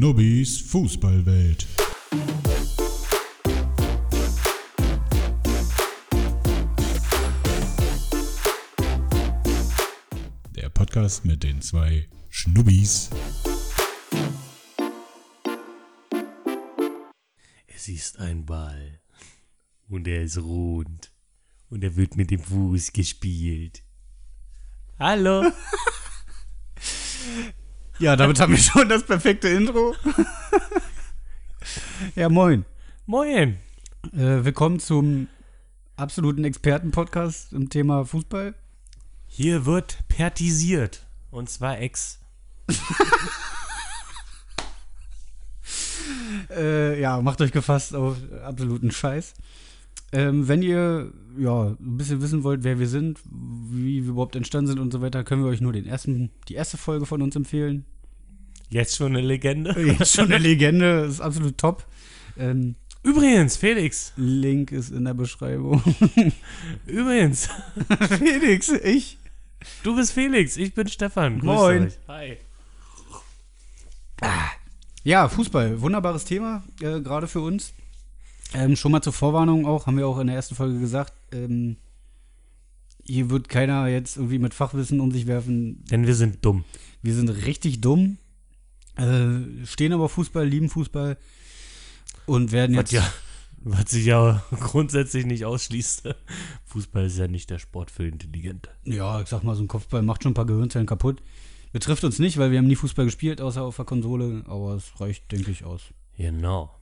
Schnubbis Fußballwelt. Der Podcast mit den zwei Schnubbis. Es ist ein Ball. Und er ist rund. Und er wird mit dem Fuß gespielt. Hallo. Ja, damit haben wir schon das perfekte Intro. ja, moin. Moin. Äh, willkommen zum absoluten Experten-Podcast im Thema Fußball. Hier wird pertisiert. Und zwar ex. Äh, ja, macht euch gefasst auf absoluten Scheiß. Ähm, wenn ihr ja ein bisschen wissen wollt, wer wir sind, wie wir überhaupt entstanden sind und so weiter, können wir euch nur den ersten, die erste Folge von uns empfehlen. Jetzt schon eine Legende. Jetzt schon eine Legende, ist absolut top. Ähm, Übrigens, Felix. Link ist in der Beschreibung. Übrigens. Felix, ich. Du bist Felix. Ich bin Stefan. Grüß Moin. Euch. Hi. Ja, Fußball, wunderbares Thema, äh, gerade für uns. Ähm, schon mal zur Vorwarnung auch, haben wir auch in der ersten Folge gesagt, ähm, hier wird keiner jetzt irgendwie mit Fachwissen um sich werfen. Denn wir sind dumm. Wir sind richtig dumm, äh, stehen aber Fußball, lieben Fußball und werden Was jetzt. ja, was sich ja grundsätzlich nicht ausschließt. Fußball ist ja nicht der Sport für Intelligente. Ja, ich sag mal, so ein Kopfball macht schon ein paar Gehirnzellen kaputt. Betrifft uns nicht, weil wir haben nie Fußball gespielt, außer auf der Konsole, aber es reicht, denke ich, aus. Genau.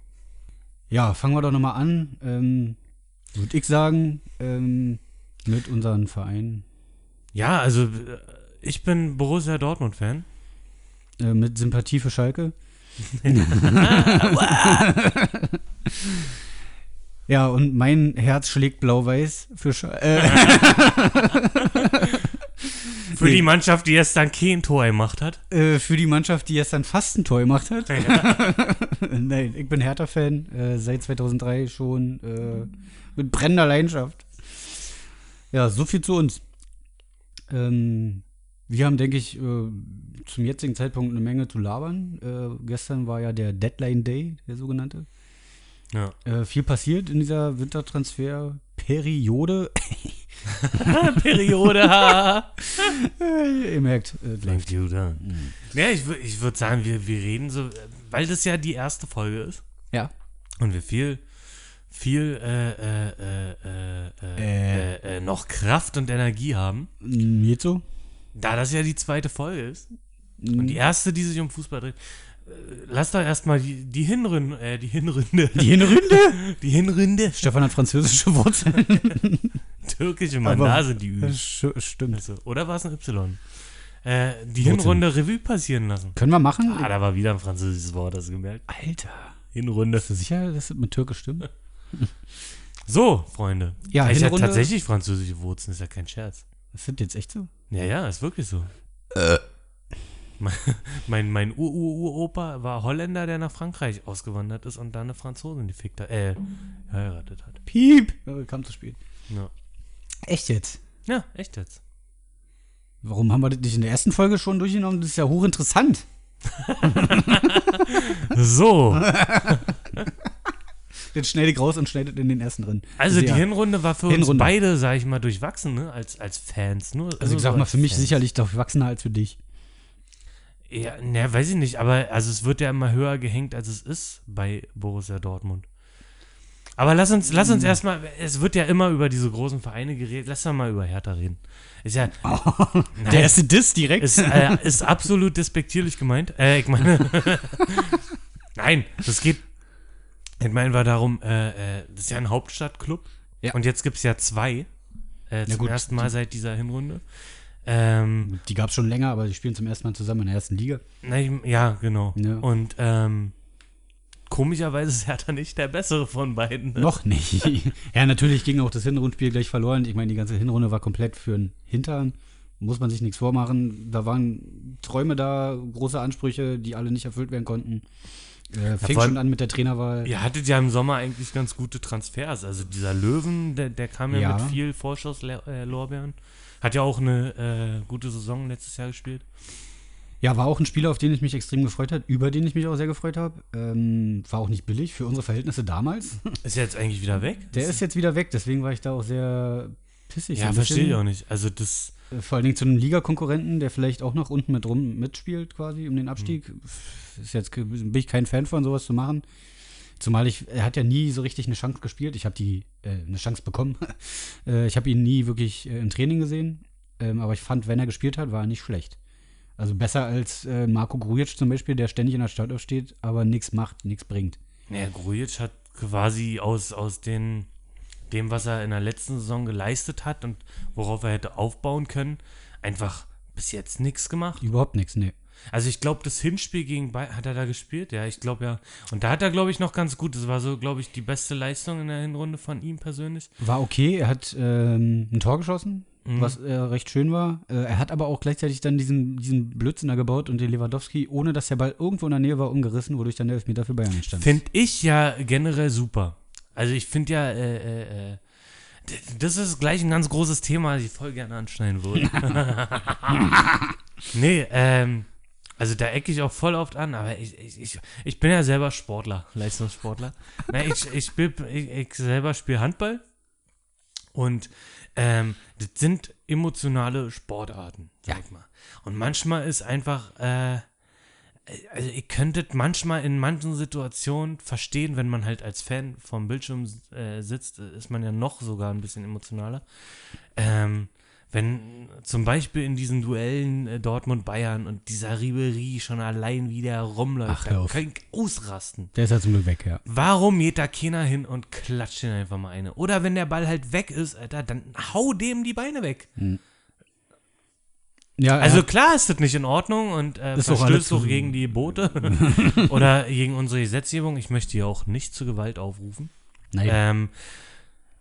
Ja, fangen wir doch nochmal an. Ähm, Würde ich sagen, ähm, mit unseren Vereinen. Ja, also äh, ich bin Borussia Dortmund-Fan. Äh, mit Sympathie für Schalke. ja, und mein Herz schlägt blau-weiß für Schalke. Äh, Für Nee. die Mannschaft, die dann kein Tor gemacht hat. äh, für die Mannschaft, die gestern fast ein Tor gemacht hat. Nein, ich bin Hertha-Fan, äh, seit 2003 schon mit brennender Leidenschaft. Ja, so viel zu uns. Ähm, wir haben, denke ich, äh, zum jetzigen Zeitpunkt eine Menge zu labern. Äh, gestern war ja der Deadline Day, der sogenannte. Ja. Äh, viel passiert in dieser Wintertransferperiode. Periode. Äh, ihr merkt, äh, läuft. Computer. Ja, ich, ich würde sagen, wir, wir reden so, äh, weil das ja die erste Folge ist Ja. und wir viel, viel äh, äh, äh, äh, äh, äh, äh, noch Kraft und Energie haben, Mm, Geht so? Da das ja die zweite Folge ist und die erste, die sich um Fußball dreht. äh, Lass doch erstmal die, die Hinrunde, äh, die Hinrunde, Die Hinrunde? die Hinrunde, Stefan hat französische Wurzeln. türkische Mann, da sind die Ü. Sch- Stimmt. Also, oder war es ein Y? Äh, die Wurzeln. Hinrunde Revue passieren lassen. Können wir machen? Ah, da war wieder ein französisches Wort, hast du gemerkt? Alter. Hinrunde. Bist du sicher, dass das mit Türkisch stimmt? So, Freunde. Ja, ich Hinrunde- tatsächlich französische Wurzeln, ist ja kein Scherz. Das sind jetzt echt so? Ja, ja, ist wirklich so. Äh. Mein, mein, mein Ur-Ur-Uropa war Holländer, der nach Frankreich ausgewandert ist und da eine Franzosin gefickt hat, äh, geheiratet hat. Piep. Oh, kam zu spät. Ja. Echt jetzt? ja, echt jetzt. Warum haben wir das nicht in der ersten Folge schon durchgenommen? Das ist ja hochinteressant. So, Jetzt schneide ich raus und schneide in den ersten drin. also die ja. Hinrunde war für uns Hinrunde. beide, sag ich mal, durchwachsen, ne? als, als Fans. Nur, Also ich sag so mal, für mich Fans. sicherlich durchwachsener als für dich. Ja, ne, weiß ich nicht, aber also es wird ja immer höher gehängt, als es ist bei Borussia Dortmund. Aber lass uns, lass uns erstmal, es wird ja immer über diese großen Vereine geredet, lass doch mal über Hertha reden. Ist ja, nein, Der erste Diss direkt. ist, äh, ist absolut despektierlich gemeint. Äh, ich meine, nein, das geht, ich meine, war darum, äh, äh, das ist ja ein Hauptstadtclub Ja. und jetzt gibt es ja zwei, äh, zum gut, ersten Mal seit dieser Hinrunde. Ähm, die gab es schon länger, aber die spielen zum ersten Mal zusammen in der ersten Liga. Na, ich, ja, genau. Ja. Und ähm, komischerweise ist Hertha nicht der bessere von beiden. Ne? Noch nicht. ja, natürlich ging auch das Hinrundspiel gleich verloren. Ich meine, die ganze Hinrunde war komplett für den Hintern. Muss man sich nichts vormachen. Da waren Träume da, große Ansprüche, die alle nicht erfüllt werden konnten. Äh, fing schon an mit der Trainerwahl. Ihr hattet ja im Sommer eigentlich ganz gute Transfers. Also dieser Löwen, der, der kam ja, Ja. mit viel Vorschusslorbeeren. Hat ja auch eine äh, gute Saison letztes Jahr gespielt. Ja, war auch ein Spieler, auf den ich mich extrem gefreut habe, über den ich mich auch sehr gefreut habe. Ähm, war auch nicht billig für unsere Verhältnisse damals. Ist er jetzt eigentlich wieder weg? Der ist jetzt wieder weg, deswegen war ich da auch sehr pissig. Ja, verstehe ich auch nicht. Also das. Vor allen Dingen zu einem Ligakonkurrenten, der vielleicht auch noch unten mit rum mitspielt, quasi um den Abstieg. Mhm. Ist jetzt bin ich kein Fan von sowas zu machen. Zumal ich, er hat ja nie so richtig eine Chance gespielt. Ich habe die äh, eine Chance bekommen. äh, ich habe ihn nie wirklich äh, im Training gesehen. Ähm, aber ich fand, wenn er gespielt hat, war er nicht schlecht. Also besser als äh, Marco Grujic zum Beispiel, der ständig in der Startelf steht, aber nichts macht, nichts bringt. Naja, Grujic hat quasi aus, aus den, dem, was er in der letzten Saison geleistet hat und worauf er hätte aufbauen können, einfach bis jetzt nichts gemacht. Überhaupt nichts, nee. Also ich glaube, das Hinspiel gegen Bayern, hat er da gespielt? Ja, ich glaube ja. Und da hat er, glaube ich, noch ganz gut. Das war so, glaube ich, die beste Leistung in der Hinrunde von ihm persönlich. War okay, er hat ähm, ein Tor geschossen, Mhm. was äh, recht schön war. Äh, er hat aber auch gleichzeitig dann diesen, diesen Blödsinn da gebaut und den Lewandowski, ohne dass der Ball irgendwo in der Nähe war, umgerissen, wodurch dann der Elfmeter für Bayern entstand. Finde ich ja generell super. Also ich finde ja, äh, äh, äh, das ist gleich ein ganz großes Thema, das ich voll gerne anschneiden würde. nee, ähm, also da ecke ich auch voll oft an, aber ich, ich, ich, ich bin ja selber Sportler, Leistungssportler. Na, ich, ich, spiel, ich, ich selber spiele Handball und ähm, das sind emotionale Sportarten, sag ich mal. Und manchmal ist einfach, äh, also ihr könntet manchmal in manchen Situationen verstehen, wenn man halt als Fan vom Bildschirm äh, sitzt, ist man ja noch sogar ein bisschen emotionaler. Ähm, wenn zum Beispiel in diesen Duellen äh, Dortmund-Bayern und dieser Ribery schon allein wie der rumläuft, Ach, hör da auf. kann ich ausrasten. Der ist ja zum Glück weg, ja. Warum geht da keiner hin und klatscht den einfach mal eine? Oder wenn der Ball halt weg ist, Alter, dann hau dem die Beine weg. Ja, Also er, klar ist das nicht in Ordnung und äh, Ist auch verstößt auch zu- gegen die Boote oder gegen unsere Gesetzgebung. Ich möchte hier auch nicht zur Gewalt aufrufen. naja, Ähm,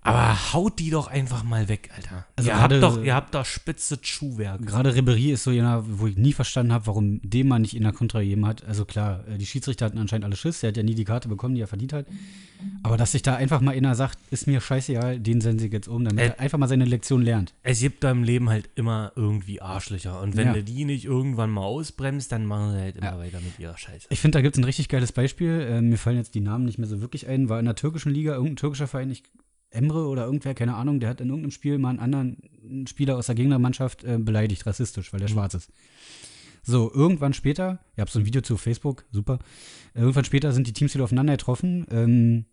aber haut die doch einfach mal weg, Alter. Also ihr, habt doch, ihr habt doch spitzes Schuhwerk. gerade Ribery ist so jener, wo ich nie verstanden habe, warum dem man nicht in der Kontra gegeben hat. Also klar, äh, die Schiedsrichter hatten anscheinend alle Schiss, der hat ja nie die Karte bekommen, die er verdient hat. Aber dass sich da einfach mal einer sagt, ist mir scheißegal, den senden sie jetzt um, damit Äh, er einfach mal seine Lektion lernt. Es gibt da im Leben halt immer irgendwie Arschlöcher. Und wenn Ja. du die nicht irgendwann mal ausbremst, dann machen sie halt immer Ja. weiter mit ihrer Scheiße. Ich finde, da gibt es ein richtig geiles Beispiel. Äh, mir fallen jetzt die Namen nicht mehr so wirklich ein. War in der türkischen Liga irgendein türkischer Verein, ich, Emre oder irgendwer, keine Ahnung, der hat in irgendeinem Spiel mal einen anderen Spieler aus der Gegnermannschaft äh, beleidigt, rassistisch, weil der schwarz ist. So, irgendwann später, ihr habt so ein Video zu Facebook, super. Irgendwann später sind die Teams wieder aufeinander getroffen. Ähm,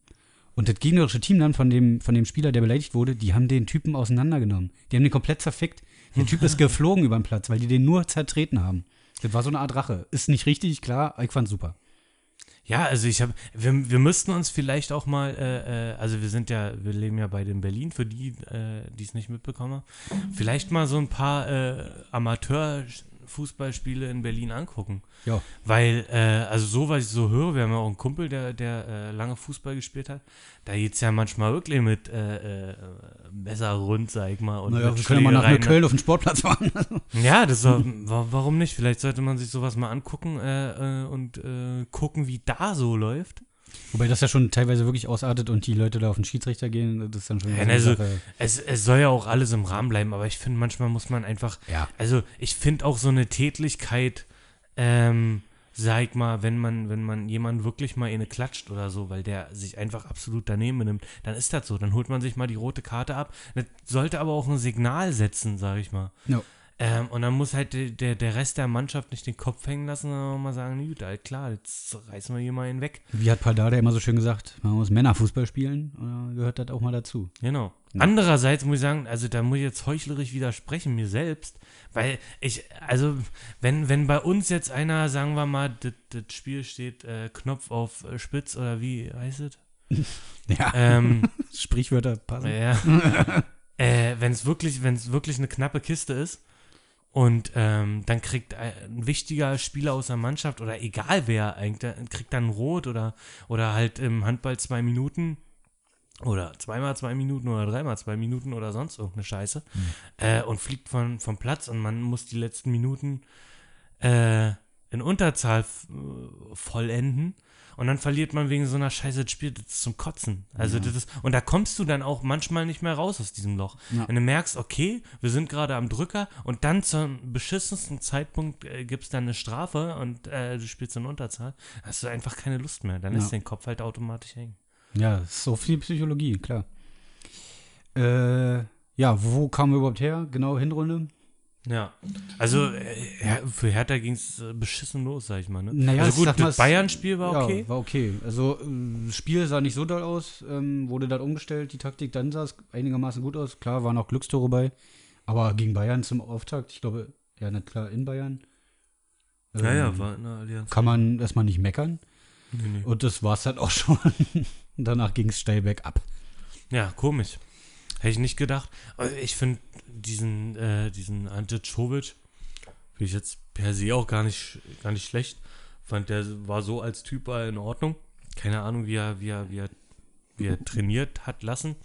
und das gegnerische Team dann von dem, von dem Spieler, der beleidigt wurde, die haben den Typen auseinandergenommen. Die haben den komplett zerfickt. Der Typ ist geflogen über den Platz, weil die den nur zertreten haben. Das war so eine Art Rache. Ist nicht richtig, klar, ich fand's super. Ja, also ich habe, wir, wir müssten uns vielleicht auch mal, äh, äh, also wir sind ja, wir leben ja beide in Berlin, für die, äh, die es nicht mitbekommen haben, vielleicht mal so ein paar äh, Amateur-Fußballspiele in Berlin angucken. Ja. Weil, äh, also so, was ich so höre, wir haben ja auch einen Kumpel, der, der äh, lange Fußball gespielt hat, da geht's ja manchmal wirklich mit äh, äh, Messer rund, sag ich mal. Und Naja, wir können mal nach Schlägereien. Neukölln auf den Sportplatz fahren. Ja, das war, wa- warum nicht? Vielleicht sollte man sich sowas mal angucken äh, äh, und äh, gucken, wie da so läuft. Wobei das ja schon teilweise wirklich ausartet und die Leute da auf den Schiedsrichter gehen, das ist dann schon Ja, also. Es, es soll ja auch alles im Rahmen bleiben, aber ich finde, manchmal muss man einfach, Ja. also ich finde auch so eine Tätlichkeit, ähm, sag ich mal, wenn man, wenn man jemanden wirklich mal eine klatscht oder so, weil der sich einfach absolut daneben benimmt, dann ist das so. Dann holt man sich mal die rote Karte ab. Das sollte aber auch ein Signal setzen, sag ich mal. Ja. Ähm, und dann muss halt der, der, Rest der Mannschaft nicht den Kopf hängen lassen, sondern mal sagen, gut, halt klar, jetzt reißen wir hier mal ihn weg. Wie hat Paldada immer so schön gesagt, man muss Männerfußball spielen, oder gehört das auch mal dazu. Genau. Ja. Andererseits muss ich sagen, also da muss ich jetzt heuchlerisch widersprechen, mir selbst, weil ich, also wenn, wenn bei uns jetzt einer, sagen wir mal, das Spiel steht äh, Knopf auf äh, Spitz oder wie heißt es? Ja, Ähm, Sprichwörter passen. ja. äh, wenn es wirklich, wenn es wirklich eine knappe Kiste ist und ähm, dann kriegt ein wichtiger Spieler aus der Mannschaft oder egal wer eigentlich, kriegt dann Rot oder, oder halt im Handball zwei Minuten oder zweimal zwei Minuten oder dreimal zwei Minuten oder sonst irgendeine Scheiße äh, und fliegt von, vom Platz und man muss die letzten Minuten äh, in Unterzahl äh, vollenden und dann verliert man wegen so einer Scheiße das Spiel, das ist zum Kotzen. Also das ist, und da kommst du dann auch manchmal nicht mehr raus aus diesem Loch. Ja. Wenn du merkst, okay, wir sind gerade am Drücker und dann zum beschissensten Zeitpunkt äh, gibt es dann eine Strafe und äh, du spielst in Unterzahl, hast du einfach keine Lust mehr. Dann Ja. lässt dein Kopf halt automatisch hängen. Ja, ist so viel Psychologie, klar. Äh, ja, wo kamen wir überhaupt her? Genau, Hinrunde? Ja, also äh, für Hertha ging es äh, beschissen los, sag ich mal. Ne? Naja, also gut, das es- Bayern-Spiel war okay. Ja, war okay. Also, äh, das Spiel sah nicht so doll aus, ähm, wurde dann umgestellt, die Taktik, dann sah es einigermaßen gut aus. Klar, waren auch Glückstore bei, aber gegen Bayern zum Auftakt, ich glaube, ja, na klar, in Bayern. Ähm, war in der Allianz. Kann man erstmal nicht meckern. Nee, nee. Und das war's dann auch schon. Danach ging es steil bergab. Ja, komisch. Hätte ich nicht gedacht. Aber ich finde diesen, äh, diesen Ante Czovic, finde ich jetzt per se auch gar nicht, gar nicht schlecht. Fand der war so als Typ in Ordnung. Keine Ahnung, wie er, wie er, wie er, wie er trainiert hat lassen.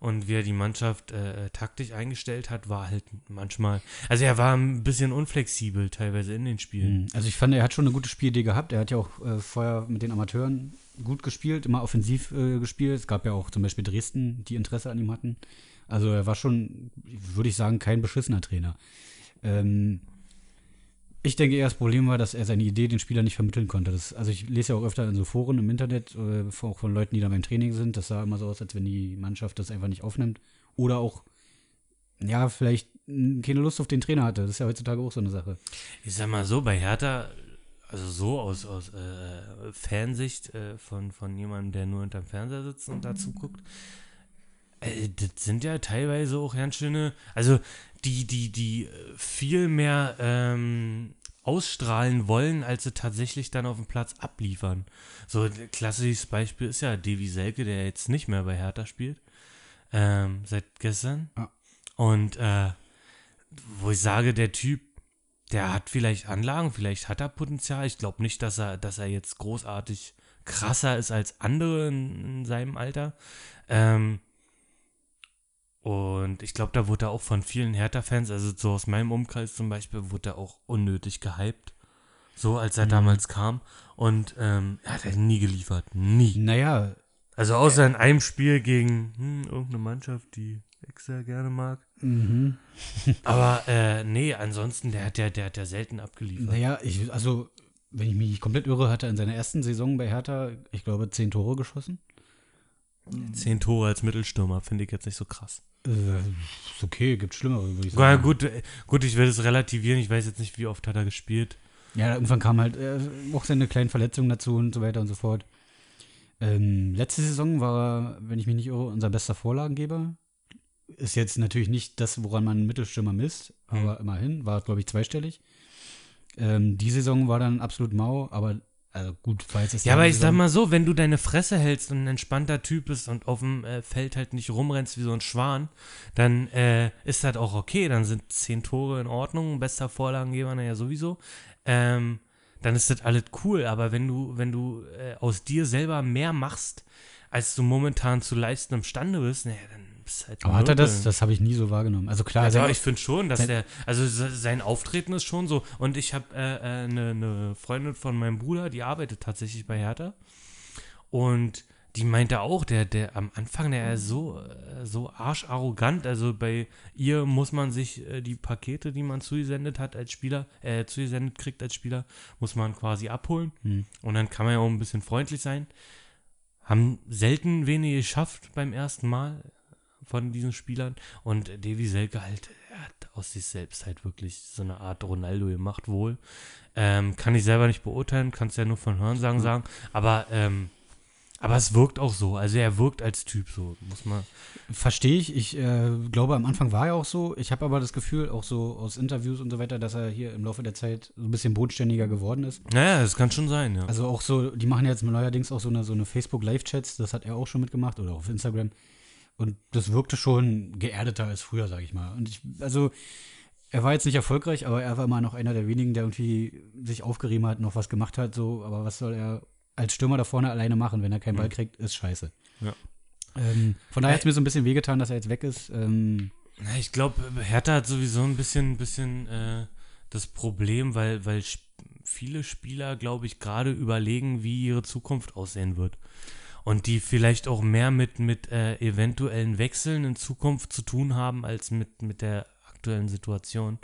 Und wie er die Mannschaft äh, äh, taktisch eingestellt hat, war halt manchmal. Also er war ein bisschen unflexibel teilweise in den Spielen. Also ich fand, er hat schon eine gute Spielidee gehabt. Er hat ja auch äh, vorher mit den Amateuren gut gespielt, immer offensiv äh, gespielt. Es gab ja auch zum Beispiel Dresden, die Interesse an ihm hatten. Also er war schon, würde ich sagen, kein beschissener Trainer. Ähm, ich denke eher, das Problem war, dass er seine Idee den Spielern nicht vermitteln konnte. Das, also ich lese ja auch öfter in so Foren im Internet, äh, auch von Leuten, die da beim Training sind. Das sah immer so aus, als wenn die Mannschaft das einfach nicht aufnimmt. Oder auch, ja, vielleicht keine Lust auf den Trainer hatte. Das ist ja heutzutage auch so eine Sache. Ich sag mal so, bei Hertha, also so aus, aus äh, Fansicht äh, von, von jemandem, der nur hinterm Fernseher sitzt und dazu guckt, äh, das sind ja teilweise auch ganz schöne, also die, die, die äh, viel mehr ähm, ausstrahlen wollen, als sie tatsächlich dann auf dem Platz abliefern. So ein klassisches Beispiel ist ja Davy Selke, der jetzt nicht mehr bei Hertha spielt, ähm, seit gestern. Ja. Und äh, wo ich sage, der Typ, der hat vielleicht Anlagen, vielleicht hat er Potenzial. Ich glaube nicht, dass er, dass er jetzt großartig krasser ist als andere in, in seinem Alter. Ähm, und ich glaube, da wurde er auch von vielen Hertha-Fans, also so aus meinem Umkreis zum Beispiel, wurde er auch unnötig gehypt. So als er damals kam. Und ähm, er hat halt nie geliefert. Nie. Naja, Also außer in einem Spiel gegen hm, irgendeine Mannschaft, die ich sehr gerne mag. mhm. Aber äh, nee, ansonsten, der hat ja, der hat ja selten abgeliefert. naja, ich, also, wenn ich mich nicht komplett irre, hat er in seiner ersten Saison bei Hertha, ich glaube, zehn Tore geschossen. Zehn Tore als Mittelstürmer finde ich jetzt nicht so krass. Äh, ist okay, gibt Schlimmere, würde ich Ja, gut, äh, gut, ich werde es relativieren. Ich weiß jetzt nicht, wie oft hat er gespielt. Ja, irgendwann kam halt äh, auch seine kleinen Verletzungen dazu und so weiter und so fort. Ähm, letzte Saison war er, wenn ich mich nicht irre, unser bester Vorlagengeber. Ist jetzt natürlich nicht das, woran man einen Mittelstürmer misst, aber immerhin war, glaube ich, zweistellig. Ähm, die Saison war dann absolut mau, aber also gut, falls es Ja, aber ich sag mal so, wenn du deine Fresse hältst und ein entspannter Typ bist und auf dem äh, Feld halt nicht rumrennst wie so ein Schwan, dann äh, ist das auch okay. Dann sind zehn Tore in Ordnung, bester Vorlagengeber, naja, sowieso. Ähm, dann ist das alles cool. Aber wenn du, wenn du äh, aus dir selber mehr machst, als du momentan zu leisten imstande bist, naja, dann halt Aber hat er das? Das habe ich nie so wahrgenommen. Also klar, Ja, ich finde schon, dass sein- der, also se- sein Auftreten ist schon so. Und ich habe eine äh, äh, ne- Freundin von meinem Bruder, die arbeitet tatsächlich bei Hertha. Und die meinte auch, der, der am Anfang, der ist so, äh, so arscharrogant. Also bei ihr muss man sich äh, die Pakete, die man zugesendet hat als Spieler, äh, zugesendet kriegt als Spieler, muss man quasi abholen. Hm. Und dann kann man ja auch ein bisschen freundlich sein. Haben selten wenig geschafft beim ersten Mal von diesen Spielern. Und Davy Selke halt, er hat aus sich selbst halt wirklich so eine Art Ronaldo gemacht, wohl. Ähm, kann ich selber nicht beurteilen, kann es ja nur von Hörensagen sagen. Aber, ähm, aber es wirkt auch so. Also er wirkt als Typ so, muss man. Verstehe ich. Ich äh, glaube, am Anfang war er auch so. Ich habe aber das Gefühl, auch so aus Interviews und so weiter, dass er hier im Laufe der Zeit so ein bisschen bodenständiger geworden ist. Naja, das kann schon sein, ja. Also auch so, die machen jetzt neuerdings auch so eine, so eine Facebook-Live-Chats, das hat er auch schon mitgemacht oder auf Instagram. Und das wirkte schon geerdeter als früher, sage ich mal. Und ich, also, er war jetzt nicht erfolgreich, aber er war immer noch einer der wenigen, der irgendwie sich aufgerieben hat, noch was gemacht hat, so, aber was soll er als Stürmer da vorne alleine machen, wenn er keinen Ball kriegt, ist scheiße. Ja. Ähm, von daher hat es Äh, mir so ein bisschen wehgetan, dass er jetzt weg ist. Ähm, Na, ich glaube, Hertha hat sowieso ein bisschen, bisschen äh, das Problem, weil, weil viele Spieler, glaube ich, gerade überlegen, wie ihre Zukunft aussehen wird. Und die vielleicht auch mehr mit, mit äh, eventuellen Wechseln in Zukunft zu tun haben, als mit, mit der aktuellen Situation.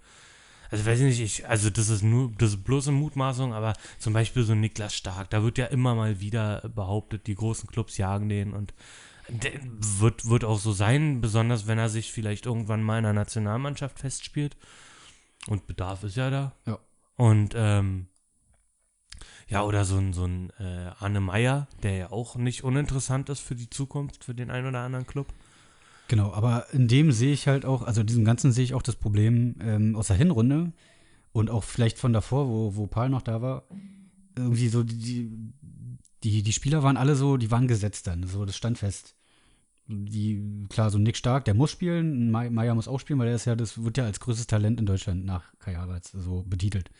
Also weiß ich nicht, ich, also das ist nur, das ist bloße Mutmaßung, aber zum Beispiel so Niklas Stark, da wird ja immer mal wieder behauptet, die großen Clubs jagen den und der wird, wird auch so sein, besonders wenn er sich vielleicht irgendwann mal in der Nationalmannschaft festspielt. Und Bedarf ist ja da. Ja. Und ähm, ja, oder so ein, so ein äh, Arne Meyer, der ja auch nicht uninteressant ist für die Zukunft, für den einen oder anderen Club. Genau, aber in dem sehe ich halt auch, also in diesem Ganzen sehe ich auch das Problem ähm, aus der Hinrunde und auch vielleicht von davor, wo, wo Paul noch da war. Irgendwie so, die, die, die Spieler waren alle so, die waren gesetzt dann, so, das stand fest. Die, klar, so Nick Stark, der muss spielen, Meier muss auch spielen, weil er ist ja, das wird ja als größtes Talent in Deutschland nach Kai Havertz so betitelt.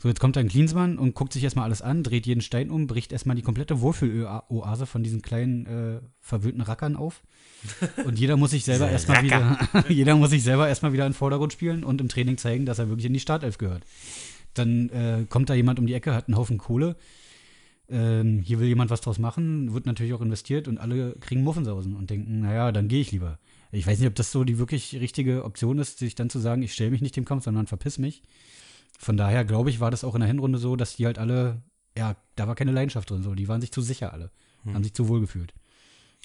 So, jetzt kommt ein Klinsmann und guckt sich erstmal alles an, dreht jeden Stein um, bricht erstmal die komplette Wohlfühl-Oase von diesen kleinen äh, verwöhnten Rackern auf. Und jeder muss sich selber erstmal wieder, jeder muss sich selber erstmal wieder in den Vordergrund spielen und im Training zeigen, dass er wirklich in die Startelf gehört. Dann äh, kommt da jemand um die Ecke, hat einen Haufen Kohle. Ähm, hier will jemand was draus machen, wird natürlich auch investiert und alle kriegen Muffensausen und denken, naja, dann gehe ich lieber. Ich weiß nicht, ob das so die wirklich richtige Option ist, sich dann zu sagen, ich stelle mich nicht dem Kampf, sondern verpiss mich. Von daher, glaube ich, war das auch in der Hinrunde so, dass die halt alle, ja, da war keine Leidenschaft drin, so. Die waren sich zu sicher alle, hm. haben sich zu wohl gefühlt.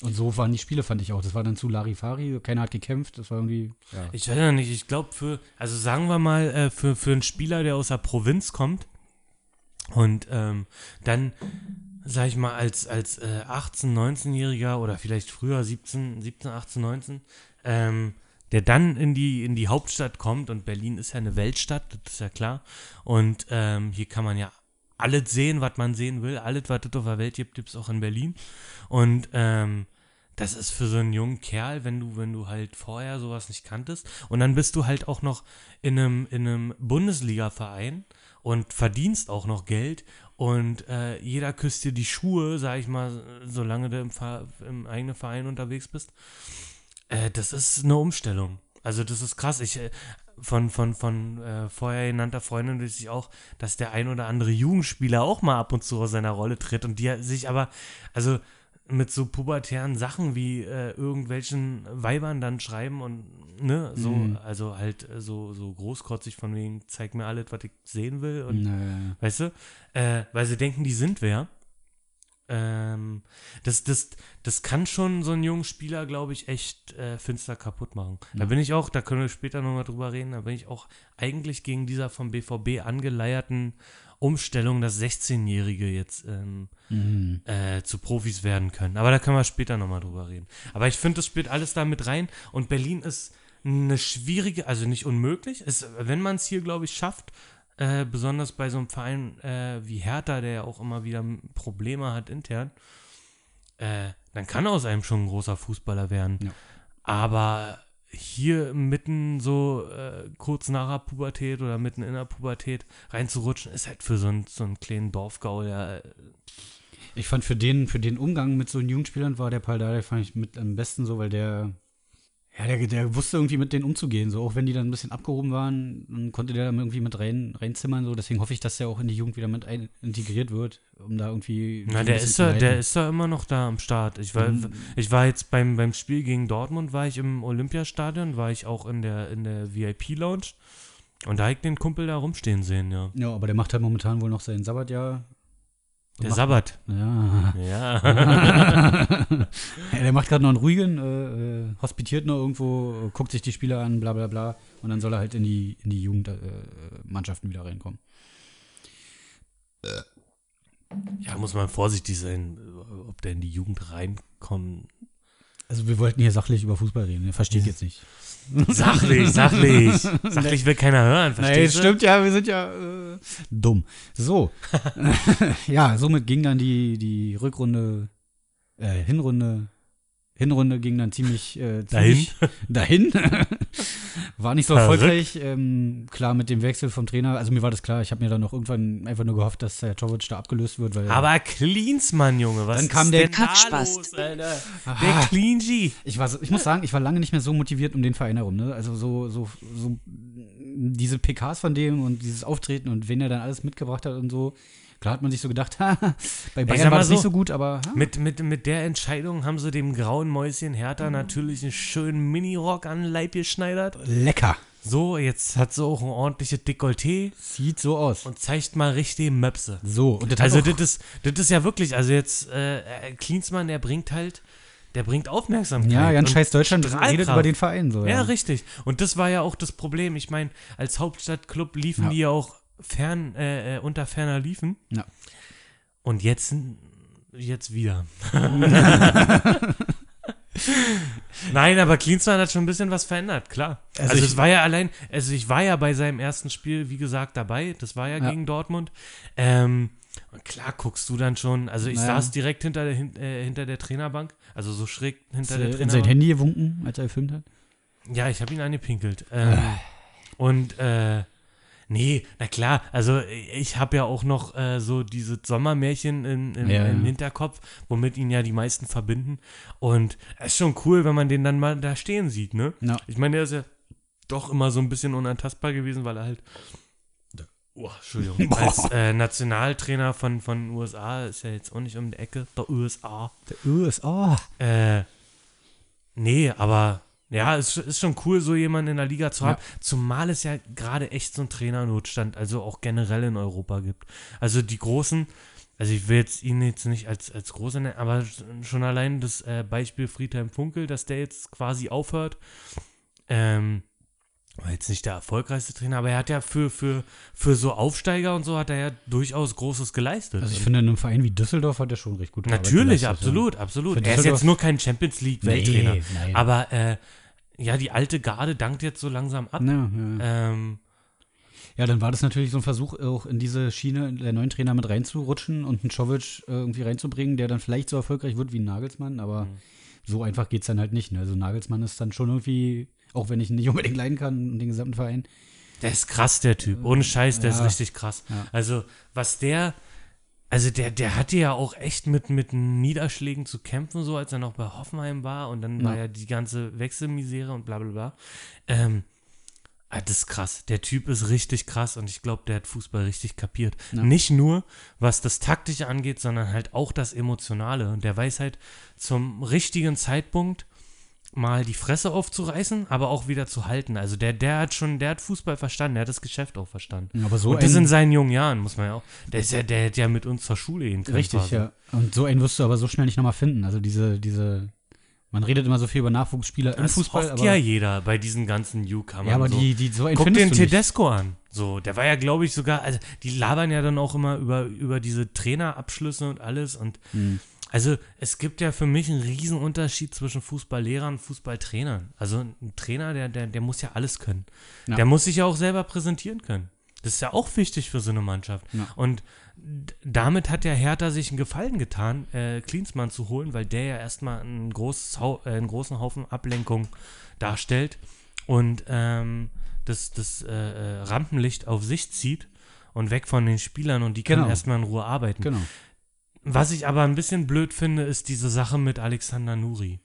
Und so waren die Spiele, fand ich auch. Das war dann zu Larifari, keiner hat gekämpft, das war irgendwie, ja. Ich weiß ja nicht, ich glaube für, also sagen wir mal, äh, für, für einen Spieler, der aus der Provinz kommt und ähm, dann, sag ich mal, als, als äh, 18-, 19-Jähriger oder vielleicht früher 17, 17, 18, 19, ähm, der dann in die, in die Hauptstadt kommt und Berlin ist ja eine Weltstadt, das ist ja klar. Und ähm, hier kann man ja alles sehen, was man sehen will. Alles, was es auf der Welt gibt, gibt es auch in Berlin. Und ähm, das ist für so einen jungen Kerl, wenn du, wenn du halt vorher sowas nicht kanntest. Und dann bist du halt auch noch in einem, in einem Bundesliga-Verein und verdienst auch noch Geld. Und äh, jeder küsst dir die Schuhe, sag ich mal, solange du im, im eigenen Verein unterwegs bist. Äh, das ist eine Umstellung. Also das ist krass. Ich äh, von von von äh, vorher genannter Freundin weiß ich auch, dass der ein oder andere Jugendspieler auch mal ab und zu aus seiner Rolle tritt und die sich aber also mit so pubertären Sachen wie äh, irgendwelchen Weibern dann schreiben und ne, so, mhm. also halt äh, so, so großkotzig von wegen, zeig mir alles, was ich sehen will und naja. weißt du, weil sie denken, die sind wer. Ähm, das, das, das kann schon so einen jungen Spieler, glaube ich, echt äh, finster kaputt machen. Ja. Da bin ich auch, da können wir später nochmal drüber reden, da bin ich auch eigentlich gegen dieser vom BVB angeleierten Umstellung, dass 16-Jährige jetzt ähm, mhm. äh, zu Profis werden können. Aber da können wir später nochmal drüber reden. Aber ich finde, das spielt alles da mit rein und Berlin ist eine schwierige, also nicht unmöglich. Ist, wenn man es hier, glaube ich, schafft, äh, besonders bei so einem Verein äh, wie Hertha, der ja auch immer wieder Probleme hat intern, äh, dann kann aus einem schon ein großer Fußballer werden. Ja. Aber hier mitten so äh, kurz nach der Pubertät oder mitten in der Pubertät reinzurutschen, ist halt für so einen, so einen kleinen Dorfgaul ja. Äh, ich fand für den, für den Umgang mit so Jugendspielern war der Paldada, fand ich mit am besten so, weil der ja, der, der wusste irgendwie mit denen umzugehen. So, auch wenn die dann ein bisschen abgehoben waren, dann konnte der dann irgendwie mit rein, reinzimmern. So. Deswegen hoffe ich, dass der auch in die Jugend wieder mit ein, integriert wird, um da irgendwie. Na, der ist, da, der ist da immer noch da am Start. Ich war, mhm. ich war jetzt beim, beim Spiel gegen Dortmund, war ich im Olympiastadion, war ich auch in der, in der VIP-Lounge. Und da habe ich den Kumpel da rumstehen sehen, ja. Ja, aber der macht halt momentan wohl noch sein Sabbatjahr der macht, Sabbat. Ja. Ja. ja der macht gerade noch einen ruhigen, äh, äh, hospitiert noch irgendwo, guckt sich die Spieler an, bla bla bla. Und dann soll er halt in die, in die Jugendmannschaften äh, wieder reinkommen. Ja, muss man vorsichtig sein, ob der in die Jugend reinkommt. Also wir wollten hier sachlich über Fußball reden, der versteht ja. jetzt nicht. Sachlich, sachlich. Sachlich will keiner hören, verstehst nee, stimmt ja, wir sind ja äh, dumm. So. ja, somit ging dann die, die Rückrunde, äh, Hinrunde Hinrunde ging dann ziemlich, äh, ziemlich dahin. dahin. War nicht so erfolgreich. Ähm, klar, mit dem Wechsel vom Trainer, also mir war das klar, ich habe mir dann noch irgendwann einfach nur gehofft, dass der Jovic da abgelöst wird. Weil, Aber Klinsmann, Junge, was dann kam der Kackspast. Alter? Der Clean Ich, war so, ich muss sagen, ich war lange nicht mehr so motiviert um den Verein herum. Ne? Also so, so, so diese PKs von dem und dieses Auftreten und wen er dann alles mitgebracht hat und so, klar hat man sich so gedacht, bei Bayern war das nicht so, so gut, aber ha, Mit, mit, mit der Entscheidung haben sie dem grauen Mäuschen Mhm. Hertha natürlich einen schönen Minirock an den Leib geschneidert. lecker. So, jetzt hat sie auch ein ordentliches Dekolleté Sieht so aus. und zeigt mal richtig Möpse. So, und das Also das ist, das ist ja wirklich, also jetzt äh, äh, Klinsmann, der bringt halt, der bringt Aufmerksamkeit. ja, ganz scheiß Deutschland Strahlkraft. redet über den Verein so. Ja, Ja, richtig. Und das war ja auch das Problem. Ich meine, als Hauptstadtclub liefen Ja. die ja auch fern, äh, äh, unter ferner liefen. Ja. Und jetzt, jetzt wieder. Nein, aber Klinsmann hat schon ein bisschen was verändert, klar. Also Also, ich- es war ja allein, also ich war ja bei seinem ersten Spiel, wie gesagt, dabei. Das war ja, Ja. gegen Dortmund. Ähm, und klar guckst du dann schon, also ich Naja. saß direkt hinter der, äh, hinter der Trainerbank, also so schräg hinter der in Trainerbank. sein Handy gewunken, als er gefilmt hat. Ja, ich habe ihn angepinkelt. Ähm, und äh, nee, na klar, also ich habe ja auch noch äh, so diese Sommermärchen in, in, Ja, im. Hinterkopf, womit ihn ja die meisten verbinden. Und es ist schon cool, wenn man den dann mal da stehen sieht, ne? Ja. Ich meine, der ist ja doch immer so ein bisschen unantastbar gewesen, weil er halt. Oh, Entschuldigung. Als äh, Nationaltrainer von, von USA ist ja jetzt auch nicht um die Ecke, der USA. Der USA. Äh, nee, aber ja, es ist schon cool, so jemanden in der Liga zu haben. Zumal es ja gerade echt so einen Trainernotstand, also auch generell in Europa gibt. Also die großen, also ich will jetzt ihn jetzt nicht als, als große nennen, aber schon allein das äh, Beispiel Friedhelm Funkel, dass der jetzt quasi aufhört. Ähm, war jetzt nicht der erfolgreichste Trainer, aber er hat ja für, für, für so Aufsteiger und so hat er ja durchaus Großes geleistet. Also ich finde, in einem Verein wie Düsseldorf hat er schon recht gut Natürlich, geleistet, absolut, absolut. Für Er ist jetzt nur kein Champions League Welttrainer. Nee. Aber äh, ja, die alte Garde dankt jetzt so langsam ab. Ja, ja. Ähm, ja, dann war das natürlich so ein Versuch, auch in diese Schiene der neuen Trainer mit reinzurutschen und einen Czovic äh, irgendwie reinzubringen, der dann vielleicht so erfolgreich wird wie ein Nagelsmann, aber Mhm. so einfach geht es dann halt nicht. Ne? Also Nagelsmann ist dann schon irgendwie, auch wenn ich ihn nicht unbedingt leiden kann und den gesamten Verein, der ist krass, der Typ. Ohne Scheiß, der Ja. ist richtig krass. Ja. Also, was der, also der, der hatte ja auch echt mit, mit Niederschlägen zu kämpfen, so als er noch bei Hoffenheim war und dann Ja. war ja die ganze Wechselmisere und bla bla bla. Ähm, ah, das ist krass. Der Typ ist richtig krass und ich glaube, der hat Fußball richtig kapiert. Ja. Nicht nur, was das Taktische angeht, sondern halt auch das Emotionale. Und der weiß halt zum richtigen Zeitpunkt mal die Fresse aufzureißen, aber auch wieder zu halten. Also der, der hat schon, der hat Fußball verstanden, der hat das Geschäft auch verstanden. aber so und das in seinen jungen Jahren, muss man ja auch. Der ist ja, der hätte ja mit uns zur Schule gehen können. richtig, quasi. ja. Und so einen wirst du aber so schnell nicht nochmal finden. Also diese, diese, man redet immer so viel über Nachwuchsspieler im Das Fußball, aber, ja jeder bei diesen ganzen Newcomern. ja, aber so. die, die, so einen Guck den du nicht. Tedesco an. So, der war ja, glaube ich, sogar, also die labern ja dann auch immer über, über diese Trainerabschlüsse und alles. Und Hm. Also es gibt ja für mich einen riesen Unterschied zwischen Fußballlehrern und Fußballtrainern. Also ein Trainer, der, der, der muss ja alles können. Ja. Der muss sich ja auch selber präsentieren können. Das ist ja auch wichtig für so eine Mannschaft. Ja. Und damit hat der Hertha sich einen Gefallen getan, äh, Klinsmann zu holen, weil der ja erstmal ein großes äh, einen großen Haufen Ablenkung darstellt und ähm, das, das äh, äh, Rampenlicht auf sich zieht und weg von den Spielern und die können Genau. erstmal in Ruhe arbeiten. Genau. Was ich aber ein bisschen blöd finde, ist diese Sache mit Alexander Nuri.